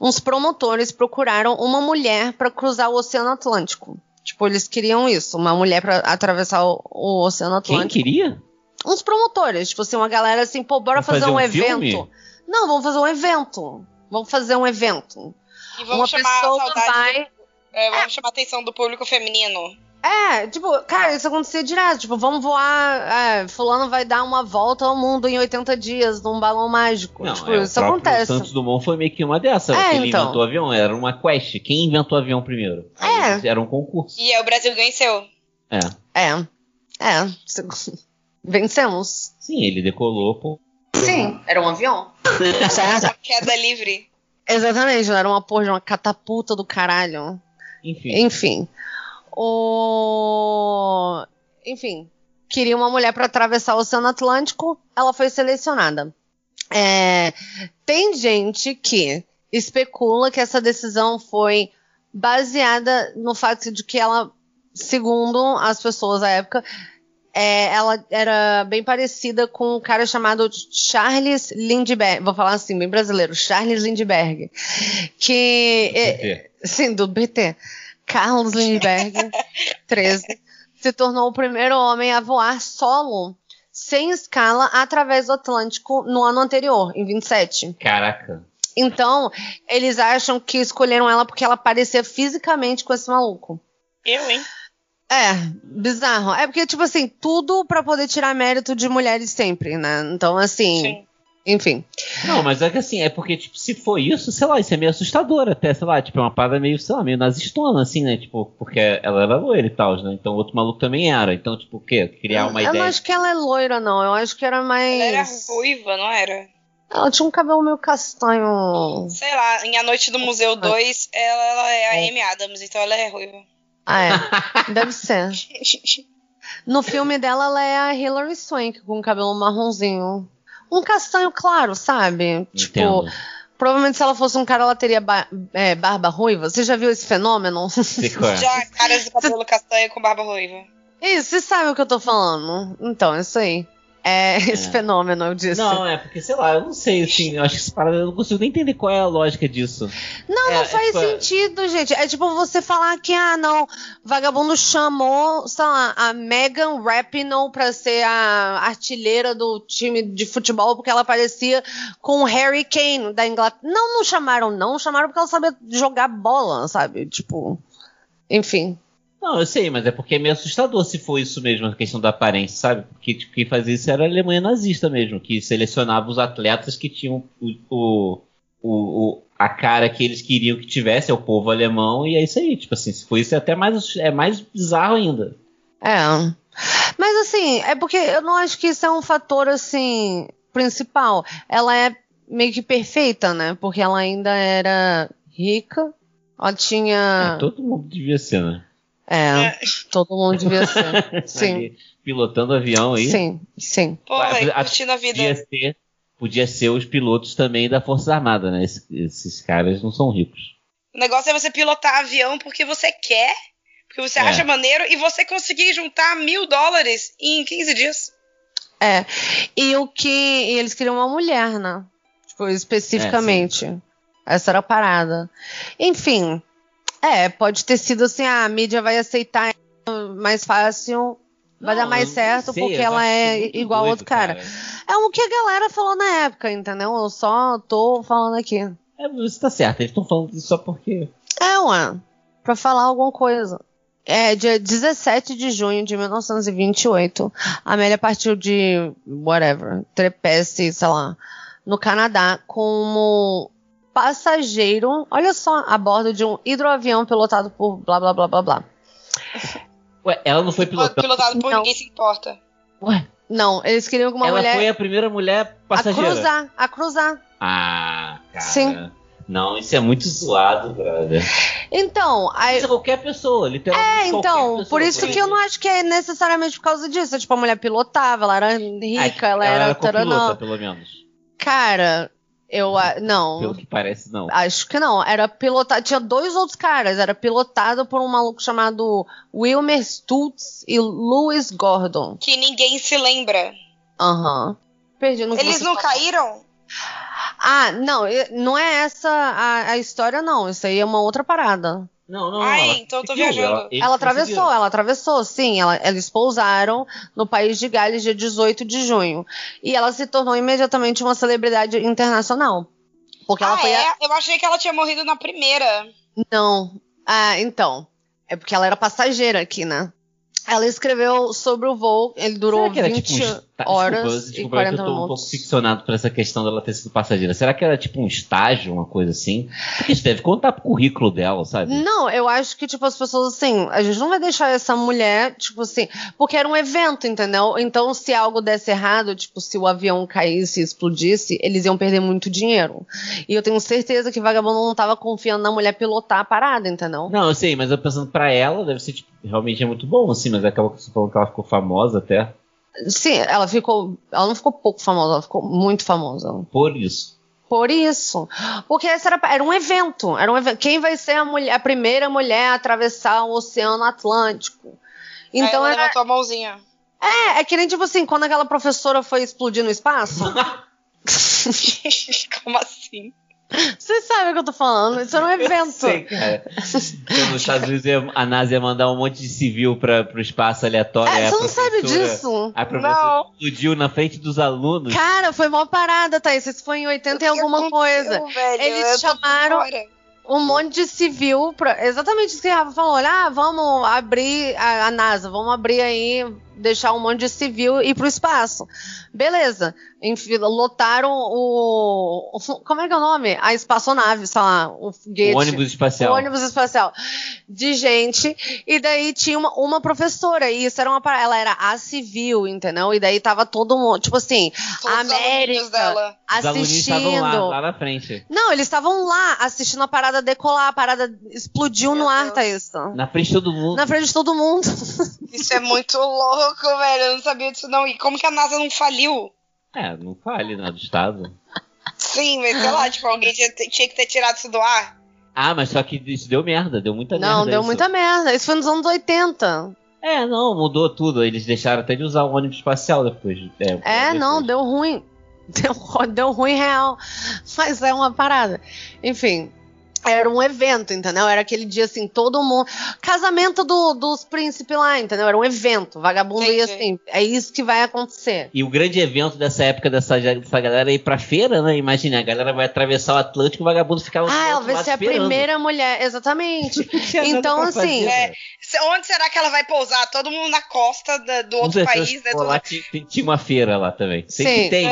uns promotores procuraram uma mulher para cruzar o Oceano Atlântico. Tipo, eles queriam isso, uma mulher para atravessar o, o, Oceano Atlântico. Quem queria? Uns promotores, tipo assim, uma galera assim, pô, bora fazer, fazer, um, um evento. Filme? Não, vamos fazer um evento. Vamos fazer um evento. E vamos uma chamar pessoa a saudade vai... do, é, vamos é. chamar a atenção do público feminino. É, tipo, cara, isso acontecia direto. Tipo, vamos voar. É, fulano vai dar uma volta ao mundo em 80 dias num balão mágico. Não, tipo, é, isso acontece. O Santos Dumont foi meio que uma dessas. É, ele então. inventou o avião, era uma quest. Quem inventou o avião primeiro? É. Era um concurso. E é, o Brasil venceu. É. É. É. Vencemos. Sim, ele decolou, pô. Sim, era um avião. Uma queda livre. Exatamente, era uma porra de uma catapulta do caralho. Enfim. Enfim. O... Enfim, queria uma mulher para atravessar o Oceano Atlântico, ela foi selecionada. É... Tem gente que especula que essa decisão foi baseada no fato de que ela, segundo as pessoas da época, é, ela era bem parecida com um cara chamado Charles Lindbergh. Vou falar assim, bem brasileiro, Charles Lindbergh. Que. É, sim, do BT. Carlos Lindbergh, 13, se tornou o primeiro homem a voar solo, sem escala, através do Atlântico no ano anterior, em 27. Caraca. Então, eles acham que escolheram ela porque ela parecia fisicamente com esse maluco. Eu, hein? É, bizarro. É porque, tipo assim, tudo para poder tirar mérito de mulheres sempre, né? Então, assim. Sim. Enfim. Não, mas é que assim, é porque, tipo, se for isso, sei lá, isso é meio assustador até, sei lá, tipo, é uma parada meio, sei lá, meio nazistona, assim, né? Tipo, porque ela era loira e tal, né? Então o outro maluco também era. Então, tipo, o quê? Criar uma eu ideia. Eu não acho que ela é loira, não. Eu acho que era mais. Ela era ruiva, não era? Ela tinha um cabelo meio castanho. Sei lá, em A Noite do Museu 2, ela, ela é a é. Amy Adams, então ela é ruiva. Ah, é. Deve ser. No filme dela, ela é a Hilary Swank, com cabelo marronzinho. Um castanho claro, sabe? Tipo, Entendo. Tipo, provavelmente se ela fosse um cara, ela teria ba é, barba ruiva. Você já viu esse fenômeno? já, caras de cabelo castanho com barba ruiva. Isso, você sabe o que eu tô falando. Então, é isso aí. É, esse é. fenômeno, eu disse. Não, é porque, sei lá, eu não sei, assim, eu acho que essa parada, eu não consigo nem entender qual é a lógica disso. Não, é, não faz é, tipo, sentido, gente. É tipo você falar que, ah, não, vagabundo chamou, sei lá, a Megan Rapinoe pra ser a artilheira do time de futebol porque ela parecia com o Harry Kane da Inglaterra. Não, não chamaram, não, chamaram porque ela sabia jogar bola, sabe? Tipo, enfim. Não, eu sei, mas é porque é meio assustador se for isso mesmo, a questão da aparência, sabe? Porque tipo, quem fazia isso era a Alemanha nazista mesmo, que selecionava os atletas que tinham o, o, o, a cara que eles queriam que tivesse, é o povo alemão, e é isso aí. Tipo assim, se for isso é até mais, é mais bizarro ainda. É. Mas assim, é porque eu não acho que isso é um fator assim principal. Ela é meio que perfeita, né? Porque ela ainda era rica, ela tinha. É, todo mundo devia ser, né? É, é, todo mundo devia ser. Sim. Ali, pilotando avião aí. Sim, sim. Pô, véio, curtindo a vida. Podia ser, podia ser os pilotos também da Força Armada, né? Esses, esses caras não são ricos. O negócio é você pilotar avião porque você quer, porque você é. acha maneiro e você conseguir juntar mil dólares em 15 dias. É. E o que. E eles queriam uma mulher, né? Tipo, especificamente. É, Essa era a parada. Enfim. É, pode ter sido assim, ah, a mídia vai aceitar mais fácil, vai não, dar mais certo sei, porque ela é igual ao outro cara. cara. É o que a galera falou na época, entendeu? Eu só tô falando aqui. É, você tá certo, eles estão falando isso só porque. É, ué. Pra falar alguma coisa. É, dia 17 de junho de 1928, a Amélia partiu de, whatever, Trepesse, sei lá, no Canadá, como passageiro, olha só, a bordo de um hidroavião pilotado por blá blá blá blá blá. Ué, ela não foi pilotada. Pilotado por não. ninguém se importa. Ué? Não, eles queriam que uma ela mulher. Ela foi a primeira mulher passageira. A cruzar, a cruzar. Ah, cara. Sim. Não, isso é muito zoado, brother. Então, aí... Isso é qualquer pessoa, literalmente. É, então, pessoa, por isso por que eu não acho que é necessariamente por causa disso. Tipo, a mulher pilotava, ela era rica, ela, ela era. Ela era pelo menos. Cara, eu não. Pelo que parece, não. Acho que não. Era pilotado. Tinha dois outros caras. Era pilotado por um maluco chamado Wilmer Stutz e Louis Gordon. Que ninguém se lembra. Aham. Uhum. Perdi no Eles não caíram? Ah, não, não é essa a, a história, não. Isso aí é uma outra parada. Não, não, Ai, então eu tô viajando. Ela, ela atravessou, ela atravessou, sim. Ela, eles pousaram no país de Gales dia 18 de junho. E ela se tornou imediatamente uma celebridade internacional. Porque ela ah, foi. É? A... Eu achei que ela tinha morrido na primeira. Não. Ah, então. É porque ela era passageira aqui, né? Ela escreveu sobre o voo, ele durou Será que era, 20 tipo, um horas desculpa, desculpa, e 40 eu tô minutos. um pouco ficcionado por essa questão dela ter sido passageira. Será que era tipo um estágio, uma coisa assim? Porque isso deve contar pro currículo dela, sabe? Não, eu acho que, tipo, as pessoas, assim, a gente não vai deixar essa mulher, tipo assim, porque era um evento, entendeu? Então, se algo desse errado, tipo, se o avião caísse e explodisse, eles iam perder muito dinheiro. E eu tenho certeza que vagabundo não tava confiando na mulher pilotar a parada, entendeu? Não, eu sei, mas eu pensando pra ela, deve ser, tipo, realmente é muito bom, assim, mas acaba que você falou que ela ficou famosa até. Sim, ela ficou. Ela não ficou pouco famosa, ela ficou muito famosa. Por isso. Por isso. Porque esse era, era um evento. Era um evento. Quem vai ser a, mulher, a primeira mulher a atravessar o Oceano Atlântico? Então Aí ela era... a mãozinha. É, é que nem tipo assim, quando aquela professora foi explodir no espaço. Como assim? Você sabe o que eu tô falando? Isso é um evento. Sei, cara. Então, nos Estados Unidos a NASA ia mandar um monte de civil para pro espaço aleatório. É, você não sabe disso? A professora não. explodiu na frente dos alunos. Cara, foi uma parada, Thaís. Isso foi em 80 e alguma coisa. Velho, Eles chamaram um monte de civil. Pra... Exatamente isso que a Rafa falou. Olha, ah, vamos abrir a, a NASA, vamos abrir aí deixar um monte de civil ir pro espaço. Beleza. Enfim, lotaram o, o, Como é que é o nome? A espaçonave, sei lá, o foguete. O ônibus espacial. O ônibus espacial. De gente. E daí tinha uma, uma professora. E isso era uma. Ela era a civil, entendeu? E daí tava todo mundo. Tipo assim, Todos a América. Dela. Assistindo. Lá, lá na frente. Não, eles estavam lá assistindo a parada decolar. A parada explodiu Meu no ar, tá isso. Na frente de todo mundo. Na frente de todo mundo. Isso é muito louco louco, velho. Eu não sabia disso, não. E como que a NASA não faliu? É, não fale, né? Do Estado. Sim, mas sei lá, tipo, alguém tinha, tinha que ter tirado isso do ar. Ah, mas só que isso deu merda, deu muita não, merda. Não, deu isso. muita merda. Isso foi nos anos 80. É, não, mudou tudo. Eles deixaram até de usar o ônibus espacial depois. É, é depois. não, deu ruim. Deu, deu ruim real. Mas é uma parada. Enfim, era um evento, entendeu? Era aquele dia assim, todo mundo. Casamento do, dos príncipes lá, entendeu? Era um evento. Vagabundo Entendi. ia assim. É isso que vai acontecer. E o grande evento dessa época dessa, dessa galera é ir pra feira, né? Imagina, a galera vai atravessar o Atlântico e o vagabundo ficar Ah, ela vai ser a primeira mulher, exatamente. então, assim. É, onde será que ela vai pousar? Todo mundo na costa da, do outro país, né? Lá tinha uma feira lá também. Sempre Sim, tem.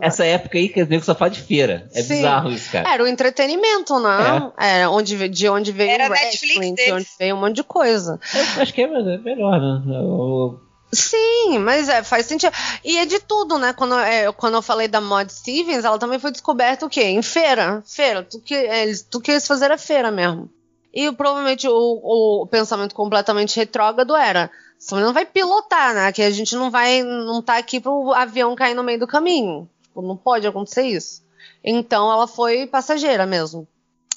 Essa época aí que o só fala de feira. É Sim. bizarro isso, cara. Era o entretenimento, né? É. Era onde, de onde veio Era o wrestling, de onde veio um monte de coisa. Eu acho que é melhor, né? Eu... Sim, mas é, faz sentido. E é de tudo, né? Quando, é, quando eu falei da Mod Stevens, ela também foi descoberta o quê? Em feira. Feira. Tu, que, eles, tu quis fazer a feira mesmo. E provavelmente o, o pensamento completamente retrógrado era: você não vai pilotar, né? Que a gente não vai. não tá aqui pro avião cair no meio do caminho. Tipo, não pode acontecer isso. Então ela foi passageira mesmo.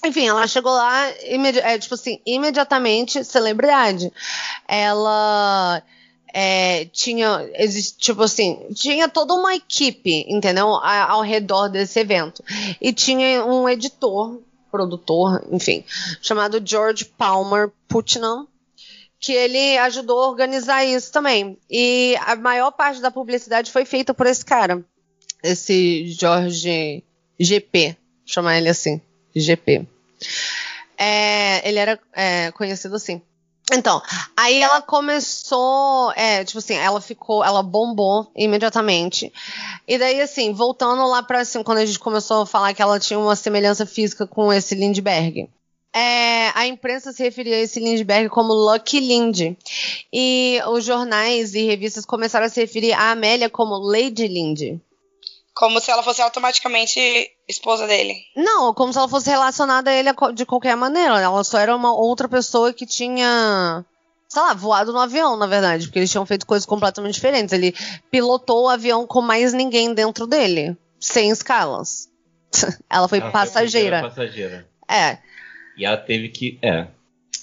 Enfim, ela chegou lá, é, tipo assim, imediatamente celebridade. Ela é, tinha, tipo assim, tinha toda uma equipe, entendeu? Ao redor desse evento. E tinha um editor, produtor, enfim, chamado George Palmer Putnam, que ele ajudou a organizar isso também. E a maior parte da publicidade foi feita por esse cara, esse George GP, chamar ele assim, GP. É, ele era é, conhecido assim. Então, aí ela começou, é, tipo assim, ela ficou, ela bombou imediatamente. E daí, assim, voltando lá pra, assim, quando a gente começou a falar que ela tinha uma semelhança física com esse Lindbergh. É, a imprensa se referia a esse Lindbergh como Lucky Lind. E os jornais e revistas começaram a se referir a Amélia como Lady Lind. Como se ela fosse automaticamente esposa dele. Não, como se ela fosse relacionada a ele de qualquer maneira. Ela só era uma outra pessoa que tinha, sei lá, voado no avião, na verdade. Porque eles tinham feito coisas completamente diferentes. Ele pilotou o avião com mais ninguém dentro dele, sem escalas. ela foi ela passageira. Foi passageira. É. E ela teve que. É.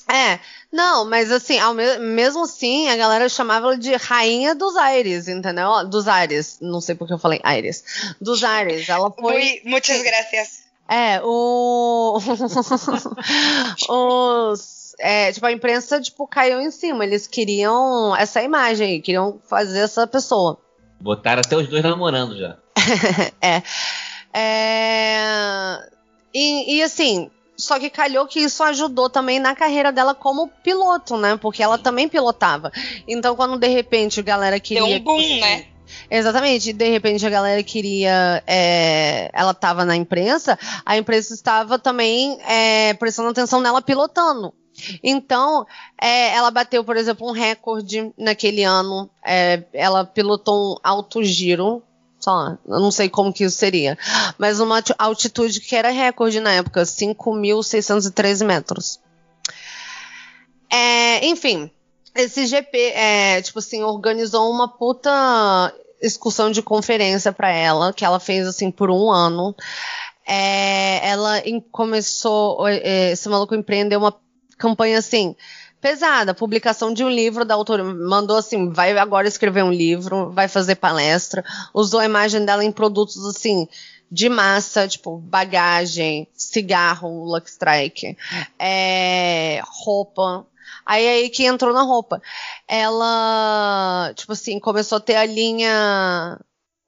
É, não, mas assim, ao me mesmo assim, a galera chamava ela de rainha dos aires, entendeu? Dos aires. Não sei porque eu falei aires. Dos aires. Ela foi. muitas graças. É, o. Os. É, tipo, a imprensa, tipo, caiu em cima. Eles queriam essa imagem queriam fazer essa pessoa. Botaram até os dois namorando já. é. É. E, e assim, só que calhou que isso ajudou também na carreira dela como piloto, né? Porque ela também pilotava. Então, quando de repente a galera queria. Deu um boom, né? Exatamente, de repente a galera queria. É, ela estava na imprensa, a imprensa estava também é, prestando atenção nela pilotando. Então, é, ela bateu, por exemplo, um recorde naquele ano. É, ela pilotou um alto giro só, eu não sei como que isso seria. Mas uma altitude que era recorde na época, 5.613 metros. É, enfim, esse GP, é, tipo assim, organizou uma puta excursão de conferência para ela, que ela fez assim por um ano. É, ela começou, é, esse maluco empreendeu uma campanha assim, pesada. Publicação de um livro da autora. Mandou assim: vai agora escrever um livro, vai fazer palestra. Usou a imagem dela em produtos assim. De massa, tipo bagagem, cigarro, Luck Strike, é, roupa, Aí aí que entrou na roupa. Ela, tipo assim, começou a ter a linha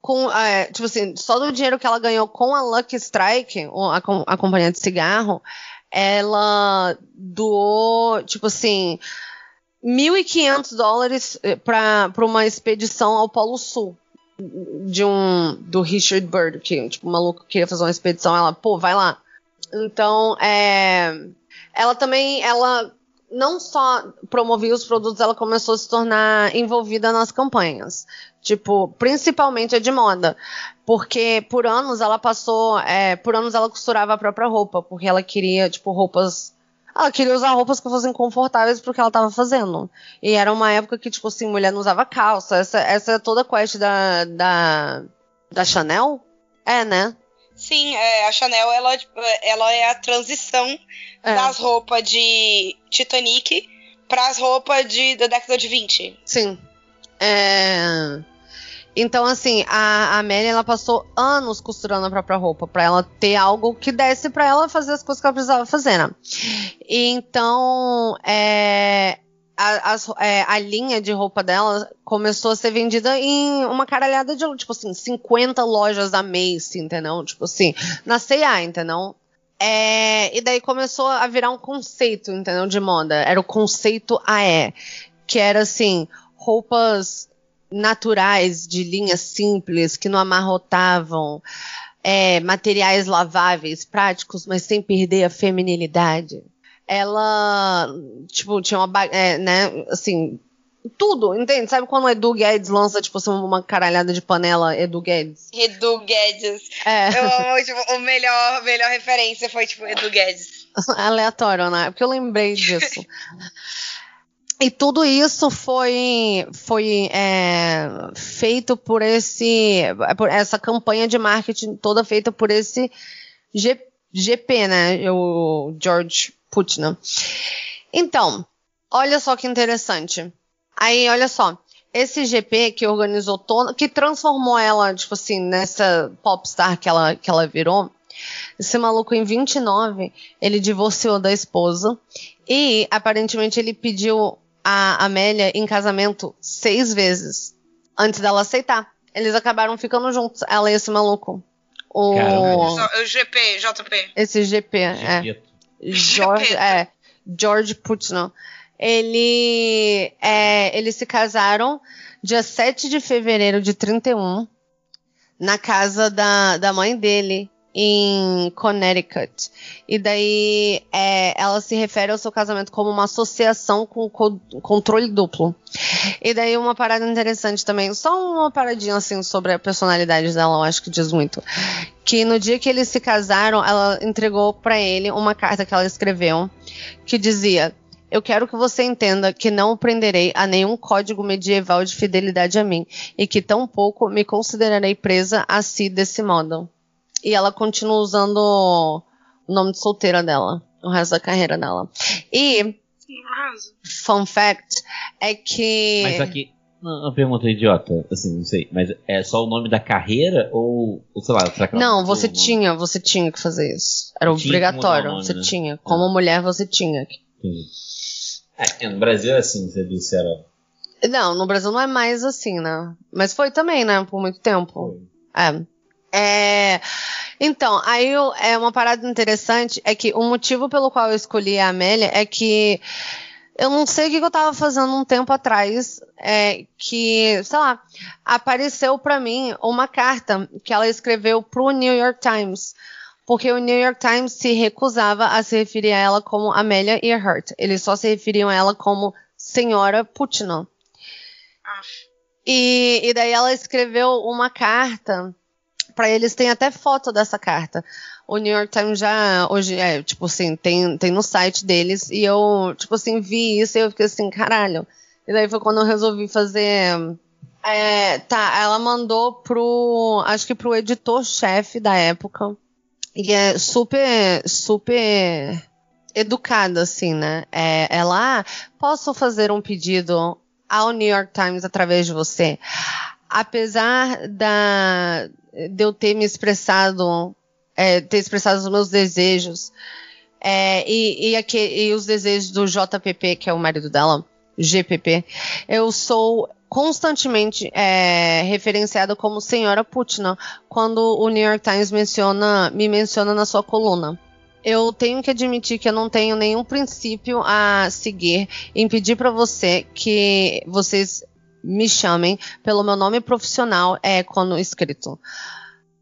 com, é, tipo assim, só do dinheiro que ela ganhou com a Lucky Strike, a, a companhia de cigarro, ela doou, tipo assim, 1.500 dólares eh, para uma expedição ao Polo Sul. De um. Do Richard Bird, que, tipo, o maluco queria fazer uma expedição. Ela, pô, vai lá. Então, é. Ela também. Ela não só promovia os produtos, ela começou a se tornar envolvida nas campanhas. Tipo, principalmente a de moda. Porque por anos ela passou. É, por anos ela costurava a própria roupa. Porque ela queria, tipo, roupas. Ela queria usar roupas que fossem confortáveis pro que ela tava fazendo. E era uma época que, tipo assim, mulher não usava calça. Essa, essa é toda a quest da, da, da Chanel? É, né? Sim, é, a Chanel ela, ela é a transição é. das roupas de Titanic para as roupas de, da década de 20. Sim. É. Então, assim, a, a Amélia, ela passou anos costurando a própria roupa, para ela ter algo que desse para ela fazer as coisas que ela precisava fazer, né? E então, é, a, é, a, linha de roupa dela começou a ser vendida em uma caralhada de, tipo assim, 50 lojas da Macy, entendeu? Tipo assim, na C&A, entendeu? É, e daí começou a virar um conceito, entendeu? De moda. Era o conceito AE, que era assim, roupas naturais, de linhas simples, que não amarrotavam, é, materiais laváveis, práticos, mas sem perder a feminilidade. Ela, tipo, tinha uma, é, né, assim, tudo, entende? Sabe quando o Edu Guedes lança, tipo, assim, uma caralhada de panela Edu Guedes? Edu Guedes. É. Eu amo, tipo, o melhor, melhor referência foi, tipo, Edu Guedes. Aleatório, né? Porque eu lembrei disso. E tudo isso foi, foi é, feito por esse, por essa campanha de marketing toda feita por esse G, GP, né? O George Putnam. Então, olha só que interessante. Aí, olha só. Esse GP que organizou todo, que transformou ela, tipo assim, nessa popstar que ela, que ela virou. Esse maluco, em 29, ele divorciou da esposa e aparentemente ele pediu a Amélia em casamento seis vezes antes dela aceitar. Eles acabaram ficando juntos, ela e esse maluco. O, o GP, JP. Esse GP, é. George, é. George Putnam. Ele, é, eles se casaram dia 7 de fevereiro de 31 na casa da, da mãe dele, em Connecticut. E daí é, ela se refere ao seu casamento como uma associação com co controle duplo. E daí uma parada interessante também, só uma paradinha assim sobre a personalidade dela, eu acho que diz muito. Que no dia que eles se casaram, ela entregou para ele uma carta que ela escreveu que dizia: eu quero que você entenda que não prenderei a nenhum código medieval de fidelidade a mim, e que tampouco me considerarei presa a si desse modo. E ela continua usando o nome de solteira dela, o resto da carreira dela. E, fun fact, é que. Mas aqui, uma pergunta idiota, assim, não sei, mas é só o nome da carreira ou, ou sei lá, será que Não, você tinha, você tinha que fazer isso. Era eu obrigatório, nome, você né? tinha. Como ah. mulher, você tinha. Entendi. É, no Brasil é assim, você disse era. Não, no Brasil não é mais assim, né? Mas foi também, né? Por muito tempo. Foi. É. É, então, aí eu, é uma parada interessante é que o motivo pelo qual eu escolhi a Amélia é que eu não sei o que eu tava fazendo um tempo atrás, é, que, sei lá, apareceu para mim uma carta que ela escreveu pro New York Times. Porque o New York Times se recusava a se referir a ela como Amélia Earhart. Eles só se referiam a ela como Senhora Putnam. E, e daí ela escreveu uma carta para eles tem até foto dessa carta. O New York Times já hoje é, tipo assim, tem, tem no site deles e eu, tipo assim, vi isso e eu fiquei assim, caralho. E daí foi quando eu resolvi fazer é, tá, ela mandou pro, acho que pro editor-chefe da época. E é super, super educada, assim, né? É, ela, ah, posso fazer um pedido ao New York Times através de você? Apesar da, de eu ter me expressado, é, ter expressado os meus desejos, é, e, e, aqui, e os desejos do JPP, que é o marido dela, GPP, eu sou constantemente é, referenciada como Senhora Putna quando o New York Times menciona, me menciona na sua coluna. Eu tenho que admitir que eu não tenho nenhum princípio a seguir em pedir para você que vocês me chamem pelo meu nome profissional é quando escrito.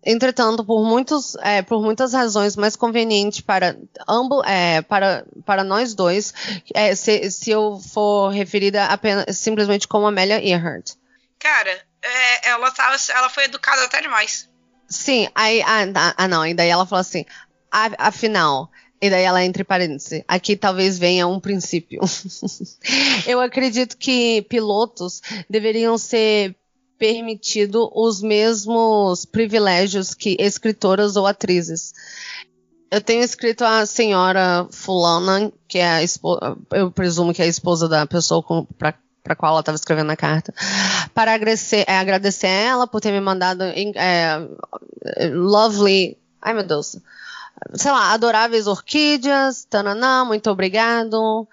Entretanto, por, muitos, é, por muitas razões mais convenientes para ambos, é, para, para nós dois, é, se, se eu for referida apenas simplesmente como Amélia Earhart. Cara, é, ela, ela foi educada até demais. Sim, aí, ah, ah não, e daí ela falou assim, afinal, e daí ela entre parênteses. Aqui talvez venha um princípio. Eu acredito que pilotos deveriam ser permitido os mesmos privilégios que escritoras ou atrizes. Eu tenho escrito a senhora fulana, que é a esposa, eu presumo que é a esposa da pessoa para para qual ela estava escrevendo a carta, para agradecer, é, agradecer a ela por ter me mandado é, lovely, ai meu Deus, sei lá, adoráveis orquídeas, tananã, muito obrigado.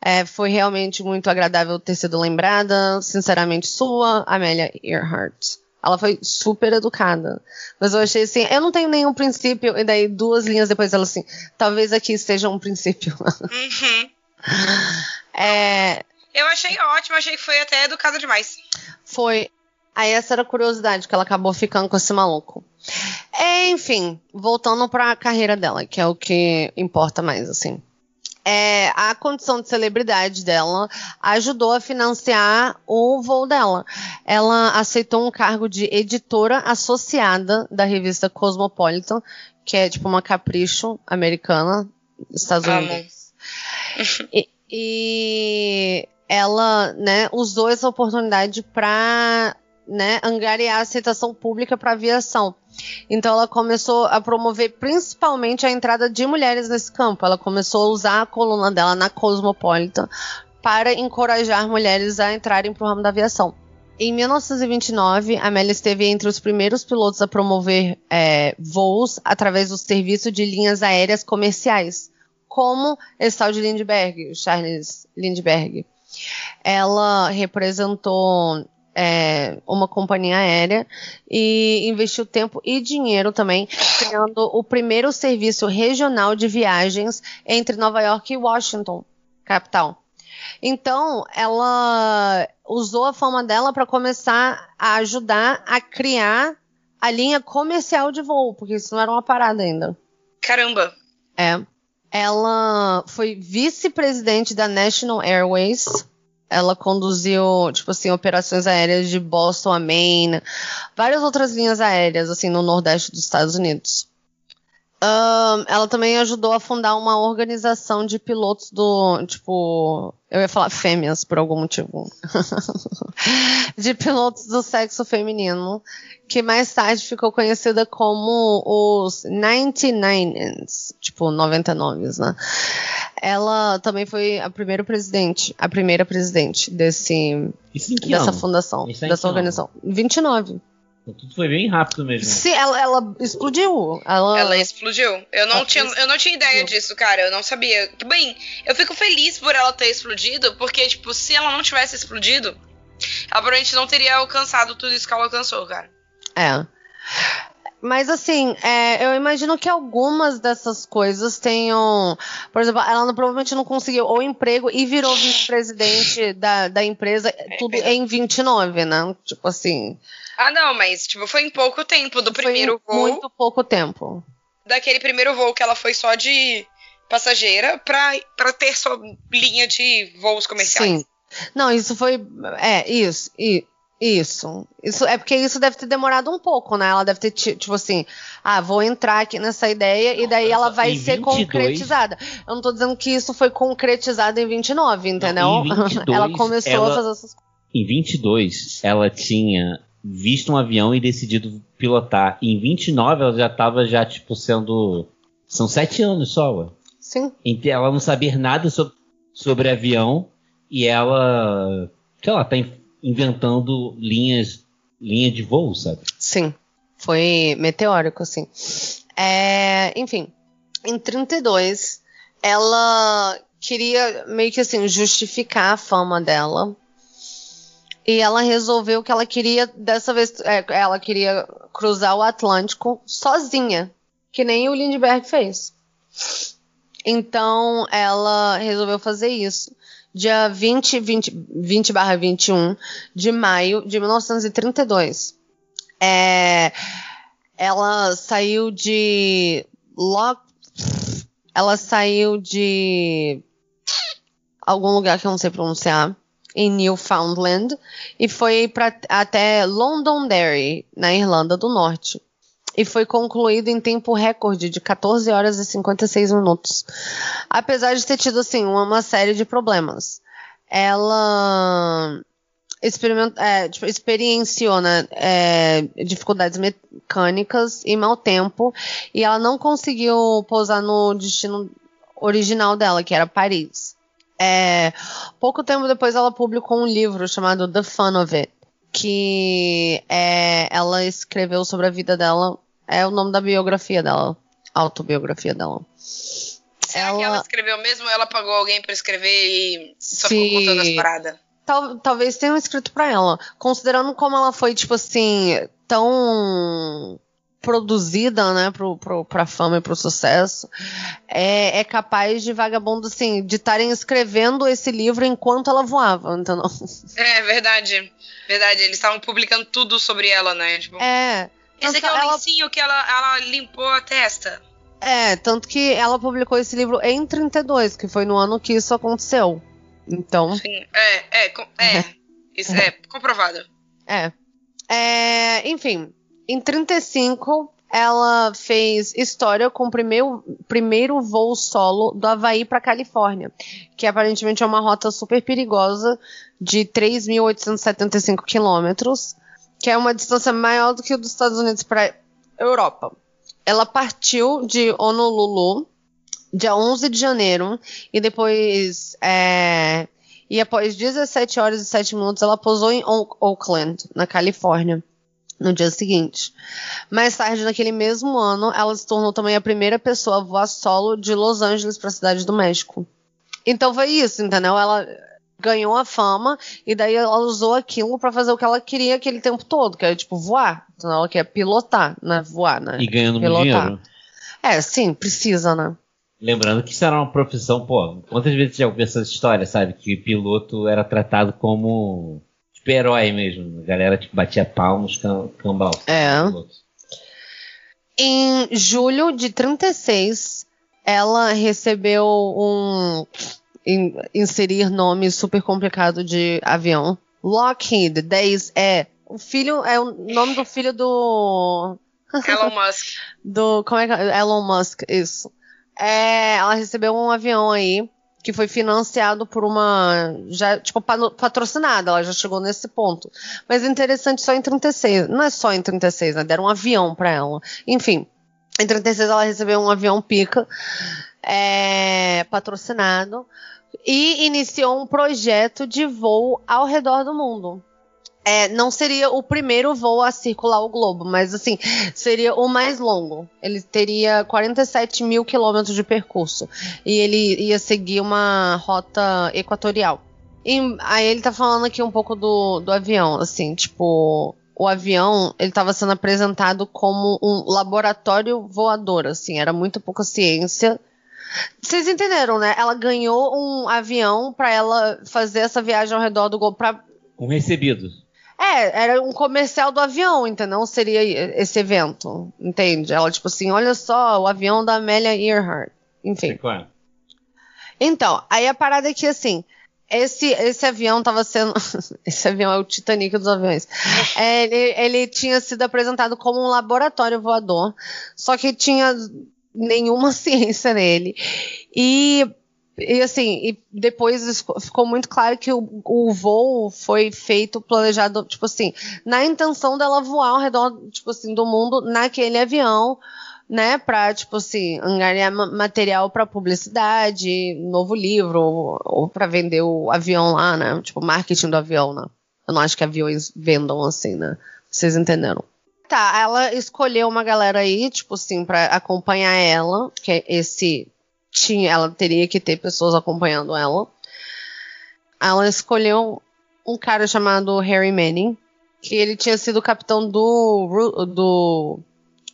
É, foi realmente muito agradável ter sido lembrada. Sinceramente sua, Amélia Earhart. Ela foi super educada. Mas eu achei assim, eu não tenho nenhum princípio, e daí duas linhas depois ela assim, talvez aqui seja um princípio. Uhum. é, eu achei ótimo, achei que foi até educada demais. Foi. Aí essa era a curiosidade, que ela acabou ficando com esse maluco. Enfim, voltando para a carreira dela, que é o que importa mais, assim. É, a condição de celebridade dela ajudou a financiar o voo dela. Ela aceitou um cargo de editora associada da revista Cosmopolitan, que é tipo uma capricho americana, Estados Unidos. E, e ela, né, usou essa oportunidade para né, angariar aceitação pública para aviação. Então ela começou a promover principalmente a entrada de mulheres nesse campo. Ela começou a usar a coluna dela na Cosmopolitan para encorajar mulheres a entrarem para o ramo da aviação. Em 1929, Amélia esteve entre os primeiros pilotos a promover é, voos através do serviço de linhas aéreas comerciais, como esse de Lindbergh, Charles Lindbergh. Ela representou é, uma companhia aérea e investiu tempo e dinheiro também criando o primeiro serviço regional de viagens entre Nova York e Washington, capital. Então, ela usou a fama dela para começar a ajudar a criar a linha comercial de voo, porque isso não era uma parada ainda. Caramba! É. Ela foi vice-presidente da National Airways ela conduziu, tipo assim, operações aéreas de Boston a Maine, várias outras linhas aéreas, assim, no Nordeste dos Estados Unidos. Um, ela também ajudou a fundar uma organização de pilotos do, tipo, eu ia falar fêmeas por algum motivo. de pilotos do sexo feminino, que mais tarde ficou conhecida como os 99s, tipo 99, né? Ela também foi a primeira presidente, a primeira presidente desse dessa ano? fundação, dessa organização. 29. Então, tudo foi bem rápido mesmo. Sim, ela, ela explodiu. Ela... ela... explodiu. Eu não, tinha, eu não tinha ideia disso, cara. Eu não sabia. Bem, eu fico feliz por ela ter explodido, porque, tipo, se ela não tivesse explodido, ela provavelmente não teria alcançado tudo isso que ela alcançou, cara. É. Mas assim, é, eu imagino que algumas dessas coisas tenham. Por exemplo, ela provavelmente não conseguiu o emprego e virou vice-presidente da, da empresa, é, tudo é. em 29, né? Tipo assim. Ah, não, mas tipo, foi em pouco tempo do primeiro foi voo. Muito pouco tempo. Daquele primeiro voo que ela foi só de passageira pra, pra ter sua linha de voos comerciais. Sim. Não, isso foi. É, isso. E, isso. Isso é porque isso deve ter demorado um pouco, né? Ela deve ter tipo assim, ah, vou entrar aqui nessa ideia e daí ela vai ser 22, concretizada. Eu não tô dizendo que isso foi concretizado em 29, entendeu? Não, em 22, ela começou ela, a fazer essas coisas. Em 22, ela tinha visto um avião e decidido pilotar. Em 29 ela já estava já tipo sendo são sete anos só, ué. Sim. Ela não sabia nada sobre, sobre avião e ela, sei lá, tá inventando linhas linha de voo, sabe? Sim. Foi meteórico, assim. É, enfim, em 32 ela queria meio que assim justificar a fama dela e ela resolveu que ela queria, dessa vez, é, ela queria cruzar o Atlântico sozinha, que nem o Lindbergh fez. Então ela resolveu fazer isso. Dia 20, 20, 20 barra 21 de maio de 1932. É, ela saiu de. Ela saiu de. algum lugar que eu não sei pronunciar em Newfoundland e foi pra, até Londonderry, na Irlanda do Norte. E foi concluído em tempo recorde de 14 horas e 56 minutos. Apesar de ter tido, assim, uma, série de problemas. Ela é, tipo, experienciou né, é, dificuldades mecânicas e mau tempo. E ela não conseguiu pousar no destino original dela, que era Paris. É, pouco tempo depois ela publicou um livro chamado The Fun of It, que é, ela escreveu sobre a vida dela. É o nome da biografia dela, autobiografia dela. Será ela... que ela escreveu mesmo ou ela pagou alguém para escrever e só Se... ficou contando as paradas? Tal, talvez tenham escrito para ela. Considerando como ela foi, tipo assim, tão produzida, né, pro, pro, pra fama e pro sucesso, é, é capaz de vagabundo, assim, de estarem escrevendo esse livro enquanto ela voava, entendeu? É, verdade. Verdade, eles estavam publicando tudo sobre ela, né? Tipo, é. Esse aqui é o ela... lencinho que ela, ela limpou a testa. É, tanto que ela publicou esse livro em 32, que foi no ano que isso aconteceu. Então. Sim, é, é, é. Isso é comprovado. É. é enfim, em 35, ela fez história com o primeiro, primeiro voo solo do Havaí para Califórnia, que aparentemente é uma rota super perigosa de 3.875 quilômetros. que é uma distância maior do que o dos Estados Unidos para Europa. Ela partiu de Honolulu dia 11 de janeiro e depois é, e após 17 horas e 7 minutos ela pousou em Oakland, na Califórnia, no dia seguinte. Mais tarde, naquele mesmo ano, ela se tornou também a primeira pessoa a voar solo de Los Angeles para a cidade do México. Então foi isso, entendeu? Ela ganhou a fama e daí ela usou aquilo para fazer o que ela queria aquele tempo todo, que era tipo voar. Então ela quer pilotar, né? Voar, né? E ganhando pilotar. dinheiro. É, sim, precisa, né? Lembrando que isso era uma profissão, pô, quantas vezes já ouviu essa história, sabe? Que piloto era tratado como tipo herói mesmo. A galera tipo, batia palmos, cam cambal. É. Em julho de 36, ela recebeu um in, inserir nome super complicado de avião. Lockheed 10 é o filho é o nome do filho do Elon Musk. do como é que é? Elon Musk, isso. É, ela recebeu um avião aí que foi financiado por uma. Já, tipo, patrocinada, ela já chegou nesse ponto. Mas é interessante só em 36. Não é só em 36, né? Deram um avião para ela. Enfim, em 36 ela recebeu um avião pica, é, patrocinado, e iniciou um projeto de voo ao redor do mundo. É, não seria o primeiro voo a circular o globo, mas assim, seria o mais longo. Ele teria 47 mil quilômetros de percurso. E ele ia seguir uma rota equatorial. E aí ele tá falando aqui um pouco do, do avião, assim, tipo, o avião, ele estava sendo apresentado como um laboratório voador, assim, era muito pouca ciência. Vocês entenderam, né? Ela ganhou um avião para ela fazer essa viagem ao redor do globo para um recebido. É, era um comercial do avião, entendeu? Seria esse evento, entende? Ela, tipo assim, olha só, o avião da Amélia Earhart. Enfim. Claro. Então, aí a parada é que, assim, esse, esse avião estava sendo. esse avião é o Titanic dos aviões. É, ele, ele tinha sido apresentado como um laboratório voador, só que tinha nenhuma ciência nele. E e assim, e depois ficou muito claro que o, o voo foi feito, planejado, tipo assim, na intenção dela voar ao redor, tipo assim, do mundo naquele avião, né, pra, tipo assim, angariar material para publicidade, novo livro, ou, ou para vender o avião lá, né, tipo, marketing do avião, né. Eu não acho que aviões vendam assim, né, vocês entenderam. Tá, ela escolheu uma galera aí, tipo assim, para acompanhar ela, que é esse tinha, ela teria que ter pessoas acompanhando ela. Ela escolheu um cara chamado Harry Manning, que ele tinha sido capitão do, do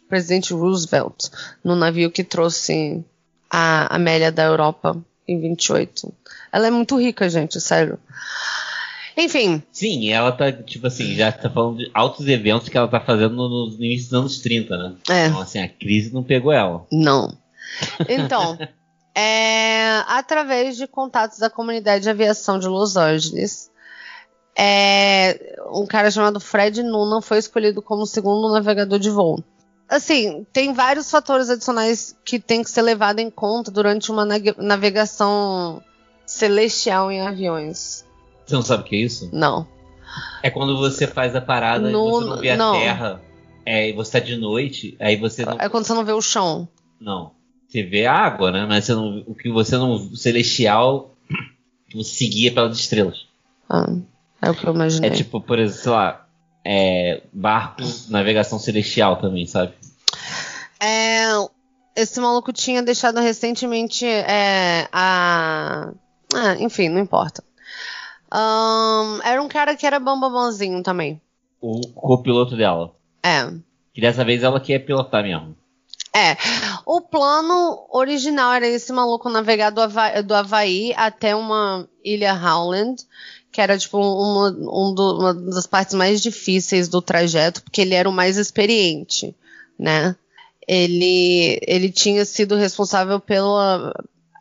presidente Roosevelt no navio que trouxe a Amélia da Europa em 28. Ela é muito rica, gente, sério. Enfim. Sim, ela tá, tipo assim, já tá falando de altos eventos que ela tá fazendo no início dos anos 30, né? É. Então, assim, a crise não pegou ela. Não. Então, é, através de contatos da comunidade de aviação de Los Angeles. É, um cara chamado Fred Noonan foi escolhido como segundo navegador de voo. Assim, tem vários fatores adicionais que tem que ser levado em conta durante uma navegação celestial em aviões. Você não sabe o que é isso? Não. É quando você faz a parada no, e você não vê a não. terra. É, e você tá de noite, aí você não... É quando você não vê o chão. Não. Você vê a água, né? Mas não, o que você não. celestial, você seguia pelas estrelas. Ah, é o que eu imaginei. É tipo, por exemplo, sei lá, é, barco, navegação celestial também, sabe? É, esse maluco tinha deixado recentemente é, a. Ah, enfim, não importa. Um, era um cara que era bambamãozinho também. O copiloto dela. É. Que dessa vez ela quer pilotar mesmo. É. O plano original era esse maluco navegar do Havaí, do Havaí até uma ilha Howland, que era tipo uma, um do, uma das partes mais difíceis do trajeto, porque ele era o mais experiente, né? Ele, ele tinha sido responsável pela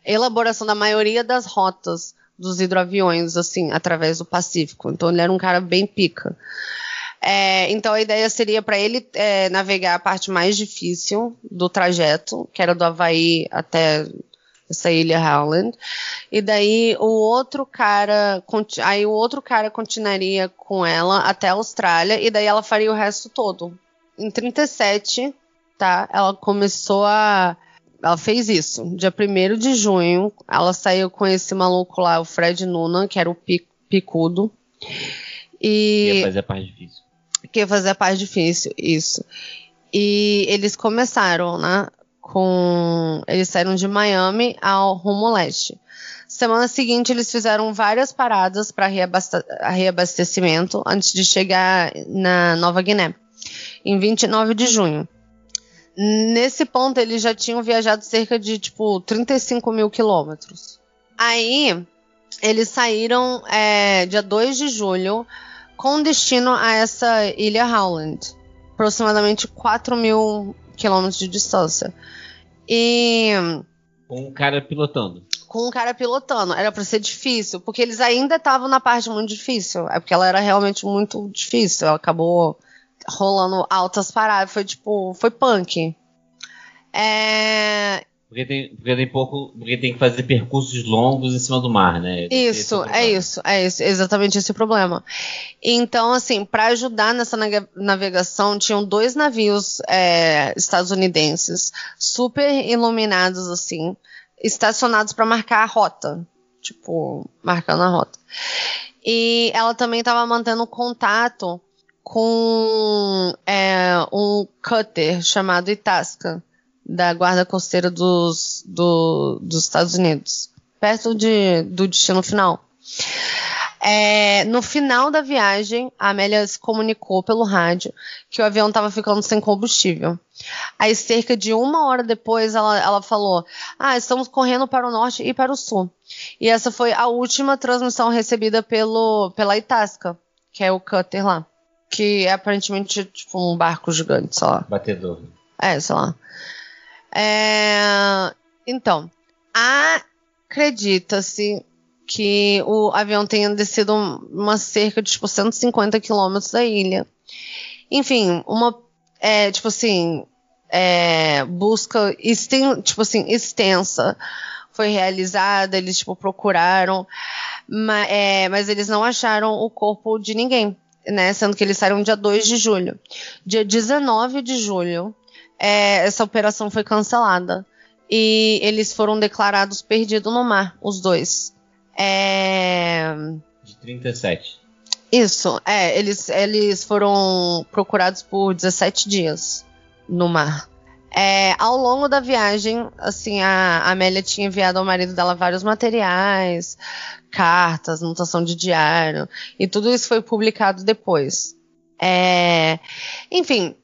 elaboração da maioria das rotas dos hidroaviões, assim, através do Pacífico. Então ele era um cara bem pica. É, então a ideia seria para ele é, navegar a parte mais difícil do trajeto, que era do Havaí até essa ilha Howland. E daí o outro cara, aí o outro cara continuaria com ela até a Austrália e daí ela faria o resto todo. Em 37, tá? Ela começou a ela fez isso. Dia 1 de junho, ela saiu com esse maluco lá, o Fred Nuna, que era o picudo. E. Ia fazer a parte difícil. Que ia fazer a parte difícil, isso. E eles começaram, né? Com. Eles saíram de Miami ao rumo leste. Semana seguinte, eles fizeram várias paradas para reabastecimento antes de chegar na Nova Guiné, em 29 de junho. Nesse ponto, eles já tinham viajado cerca de, tipo, 35 mil quilômetros. Aí, eles saíram é, dia 2 de julho com destino a essa ilha Howland, aproximadamente 4 mil quilômetros de distância. E. Com um cara pilotando. Com um cara pilotando. Era para ser difícil, porque eles ainda estavam na parte muito difícil. É porque ela era realmente muito difícil. Ela acabou rolando altas paradas. Foi tipo. Foi punk. É, porque tem, porque tem pouco. Porque tem que fazer percursos longos em cima do mar, né? Isso, é, é isso, é isso, exatamente esse o problema. Então, assim, para ajudar nessa navegação, tinham dois navios é, estadunidenses, super iluminados, assim, estacionados para marcar a rota. Tipo, marcando a rota. E ela também estava mantendo contato com é, um cutter chamado Itasca da guarda costeira dos, do, dos Estados Unidos, perto de, do destino final. É, no final da viagem, a Amélia se comunicou pelo rádio que o avião estava ficando sem combustível. Aí, cerca de uma hora depois, ela, ela falou: Ah, estamos correndo para o norte e para o sul. E essa foi a última transmissão recebida pelo, pela Itasca, que é o cutter lá. Que é aparentemente tipo um barco gigante, sei lá. Batedor. É, sei lá. É, então, acredita-se que o avião tenha descido uma cerca de tipo, 150 quilômetros da ilha. Enfim, uma é, tipo assim, é, busca exten, tipo assim, extensa foi realizada, eles tipo, procuraram, mas, é, mas eles não acharam o corpo de ninguém, né? Sendo que eles saíram dia 2 de julho. Dia 19 de julho, é, essa operação foi cancelada. E eles foram declarados perdidos no mar, os dois. É... De 37. Isso, é. Eles, eles foram procurados por 17 dias no mar. É, ao longo da viagem, assim, a, a Amélia tinha enviado ao marido dela vários materiais, cartas, anotação de diário, e tudo isso foi publicado depois. É, enfim,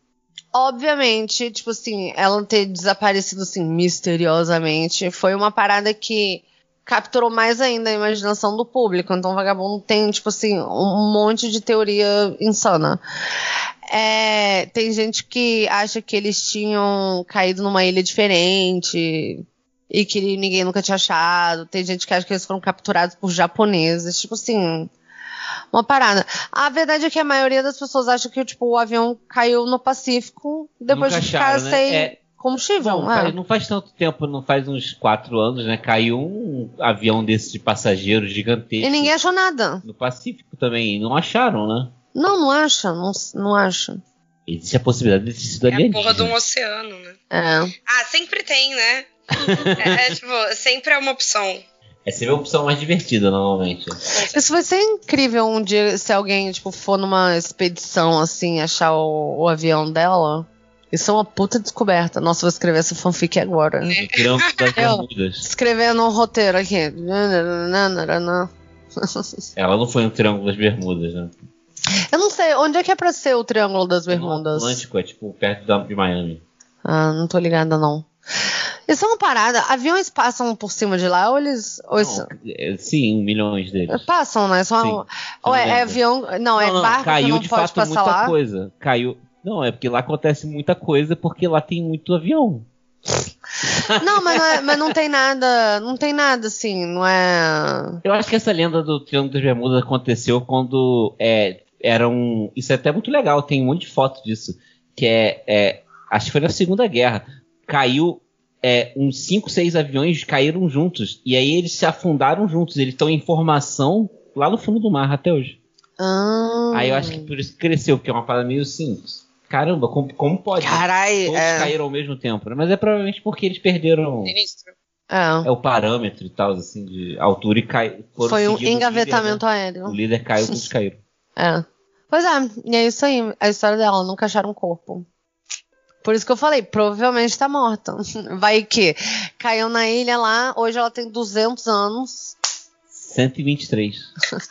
obviamente, tipo assim, ela ter desaparecido assim misteriosamente foi uma parada que capturou mais ainda a imaginação do público. Então, o Vagabundo tem, tipo assim, um monte de teoria insana. É, tem gente que acha que eles tinham caído numa ilha diferente e que ninguém nunca tinha achado. Tem gente que acha que eles foram capturados por japoneses. Tipo assim, uma parada. A verdade é que a maioria das pessoas acha que tipo, o avião caiu no Pacífico depois Nunca de ficar acharam, né? sem é... combustível. Não, é. não faz tanto tempo, não faz uns quatro anos, né? Caiu um avião desse de passageiros gigantesco. E ninguém achou nada. No Pacífico também. Não acharam, né? Não, não acha. Não, não acha. Existe a possibilidade de ter sido É a porra de um oceano, né? É. Ah, sempre tem, né? é, é, tipo, sempre é uma opção. É sempre a opção mais divertida, normalmente. Isso vai ser incrível um dia se alguém, tipo, for numa expedição, assim, achar o, o avião dela. Isso é uma puta descoberta. Nossa, vou escrever essa fanfic agora. Das Escrevendo um roteiro aqui. Ela não foi no Triângulo das Bermudas, né? Eu não sei, onde é que é pra ser o Triângulo das Bermudas? No Atlântico, é tipo perto de Miami. Ah, não tô ligada não. Isso é uma parada. Aviões passam por cima de lá ou eles. Ou não, é, sim, milhões deles. Passam, né? São, ou é, é, avião. Não, não é barco caiu que não de pode fato passar muita lá. coisa. Caiu. Não, é porque lá acontece muita coisa porque lá tem muito avião. Não, mas não, é, mas não tem nada. Não tem nada assim, não é. Eu acho que essa lenda do Triângulo das Bermudas aconteceu quando é, era um. Isso é até muito legal, tem um monte de foto disso. Que é, é. Acho que foi na Segunda Guerra. Caiu é, uns 5, 6 aviões caíram juntos. E aí eles se afundaram juntos. Eles estão em formação lá no fundo do mar até hoje. Ah. Aí eu acho que por isso que cresceu, porque é uma parada meio simples. Caramba, como, como pode? Carai, Todos é. caíram ao mesmo tempo. né? Mas é provavelmente porque eles perderam Sinistro. É. é o parâmetro e tal, assim, de altura e cai, foram Foi um engavetamento líder, né? aéreo. O líder caiu, todos caíram. É. Pois é, e é isso aí, a história dela, nunca acharam um corpo. Por isso que eu falei, provavelmente tá morta. Vai que caiu na ilha lá, hoje ela tem 200 anos. 123.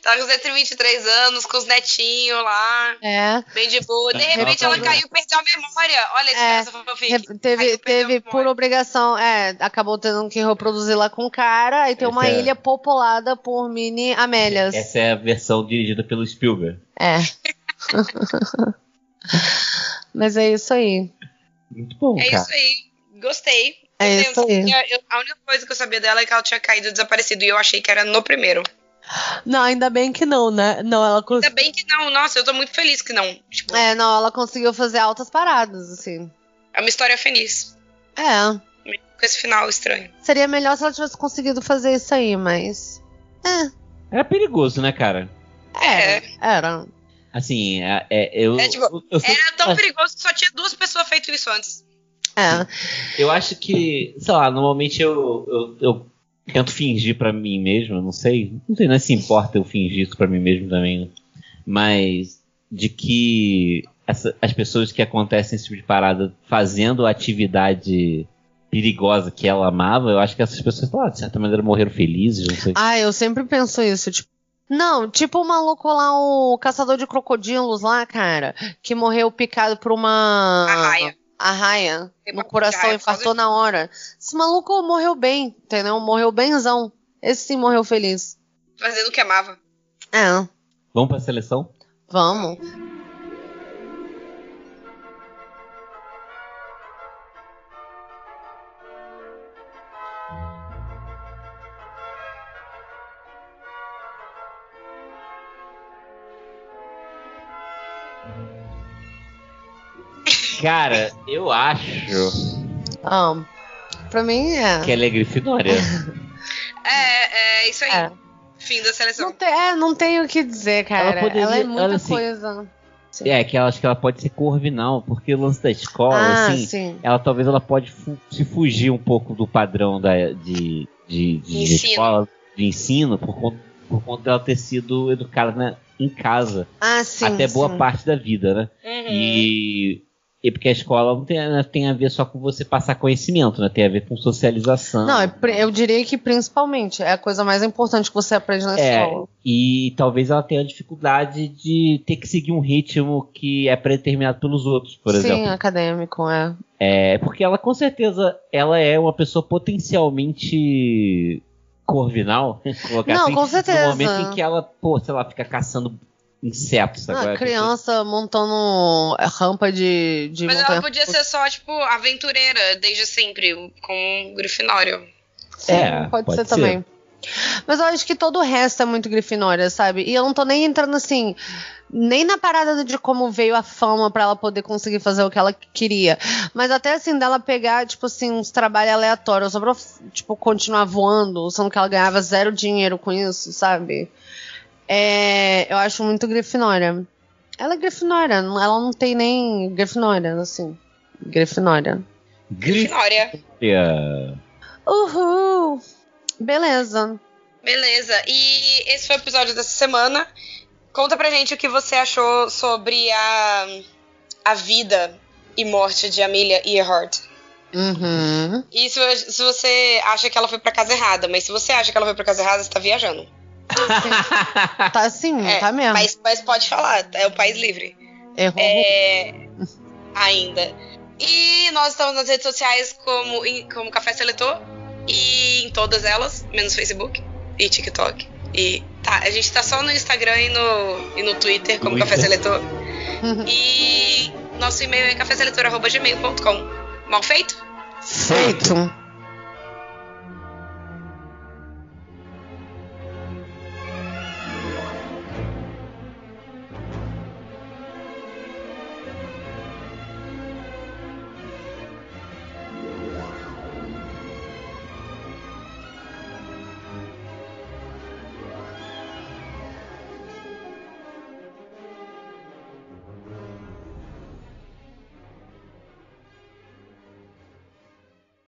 Tá com 123 anos, com os netinhos lá, É. bem de boa. De repente Ela caiu e perdeu a memória. Olha esse É, fanfic. Re- Caiu, Teve, teve por obrigação, é, acabou tendo que reproduzir lá com o cara, aí tem Essa uma é- ilha populada por mini Amélias. Essa é a versão dirigida pelo Spielberg. É. Mas é isso aí. Muito bom, É cara. isso aí. Gostei. É Eu isso aí. eu- a única coisa que eu sabia dela é que ela tinha caído desaparecido e eu achei que era no primeiro. Não, ainda bem que não, né? Não, ela Ainda conseguiu. bem que não. Nossa, eu tô muito feliz que não. Tipo, É, não, ela conseguiu fazer altas paradas, assim. é uma história feliz. É. Com esse final estranho. Seria melhor se ela tivesse conseguido fazer isso aí, mas. É. Era perigoso, né, cara? Era. Era. Assim, é, é- eu, É, tipo, eu, eu, Era tão perigoso que só tinha duas pessoas feito isso antes. É. eu acho que, sei lá, normalmente eu, eu, eu tento fingir pra mim mesmo, eu não sei, não sei nem se importa eu fingir isso pra mim mesmo também, né? mas de que essa- as pessoas que acontecem esse tipo de parada fazendo a atividade perigosa que ela amava, eu acho que essas pessoas, lá, de certa maneira, morreram felizes, não sei. Ah, eu sempre penso isso, tipo. Não, tipo o maluco lá, o caçador de crocodilos lá, cara, que morreu picado por uma. Arraia. Arraia. No coração, infartou na hora. Esse maluco morreu bem, entendeu? Morreu benzão. Esse sim morreu feliz. Fazendo o que amava. É, Vamos pra seleção? vamos. Cara, eu acho Ah, pra mim é. que ela é Grifinória. É, é isso aí. É. Fim da seleção. Não, tem, é, não tenho o que dizer, cara. Ela, poderia- é muita ela, assim, coisa. É, que ela acho que ela pode ser corvinal, porque o lance da escola, ah, assim, sim. ela talvez ela pode fu- se fugir um pouco do padrão da, de, de, de Ensino. escola, de ensino, por conta, por conta dela ter sido educada né, em casa, Ah, sim. até boa sim. parte da vida, né? Uhum. E, e porque a escola não tem, né, tem a ver só com você passar conhecimento, né? Tem a ver com socialização. Não, é eu diria que principalmente é a coisa mais importante que você aprende na É, escola. e talvez ela tenha dificuldade de ter que seguir um ritmo que é predeterminado pelos outros, por Sim, exemplo. acadêmico, é. É, porque ela com certeza ela é uma pessoa potencialmente corvinal, colocar Não, assim, com certeza. no momento em que ela, pô, sei lá, fica caçando insetos. Não, agora, criança montando rampa de, de Mas montanha. ela podia ser só, tipo, aventureira desde sempre, com um grifinório. Sim, É, pode, pode ser, ser. também. Mas eu acho que todo o resto é muito Grifinória, sabe? E eu não tô nem entrando assim, nem na parada de como veio a fama pra ela poder conseguir fazer o que ela queria. Mas até assim, dela pegar, tipo assim, uns trabalhos aleatórios, só pra, tipo, continuar voando, sendo que ela ganhava zero dinheiro com isso, sabe? É, eu acho muito Grifinória. Ela é Grifinória, ela não tem nem Grifinória, assim. Grifinória. Grifinória. Uhul! Beleza. Beleza. E esse foi o episódio dessa semana. Conta pra gente o que você achou sobre a, a vida e morte de Amelia Earhart. Uhum. E se, se você acha que ela foi pra casa errada, mas se você acha que ela foi pra casa errada, você tá viajando. Tá assim, É, tá mesmo. Mas, mas pode falar, é o país livre. Errou. É, ainda. E nós estamos nas redes sociais como, como Café Seletor. E em todas elas, menos Facebook e TikTok. E tá, a gente tá só no Instagram e no, e no Twitter como Twitter. Café Seletor. Uhum. E nosso e-mail é caféseletor.gmail.com. Mal feito? Feito.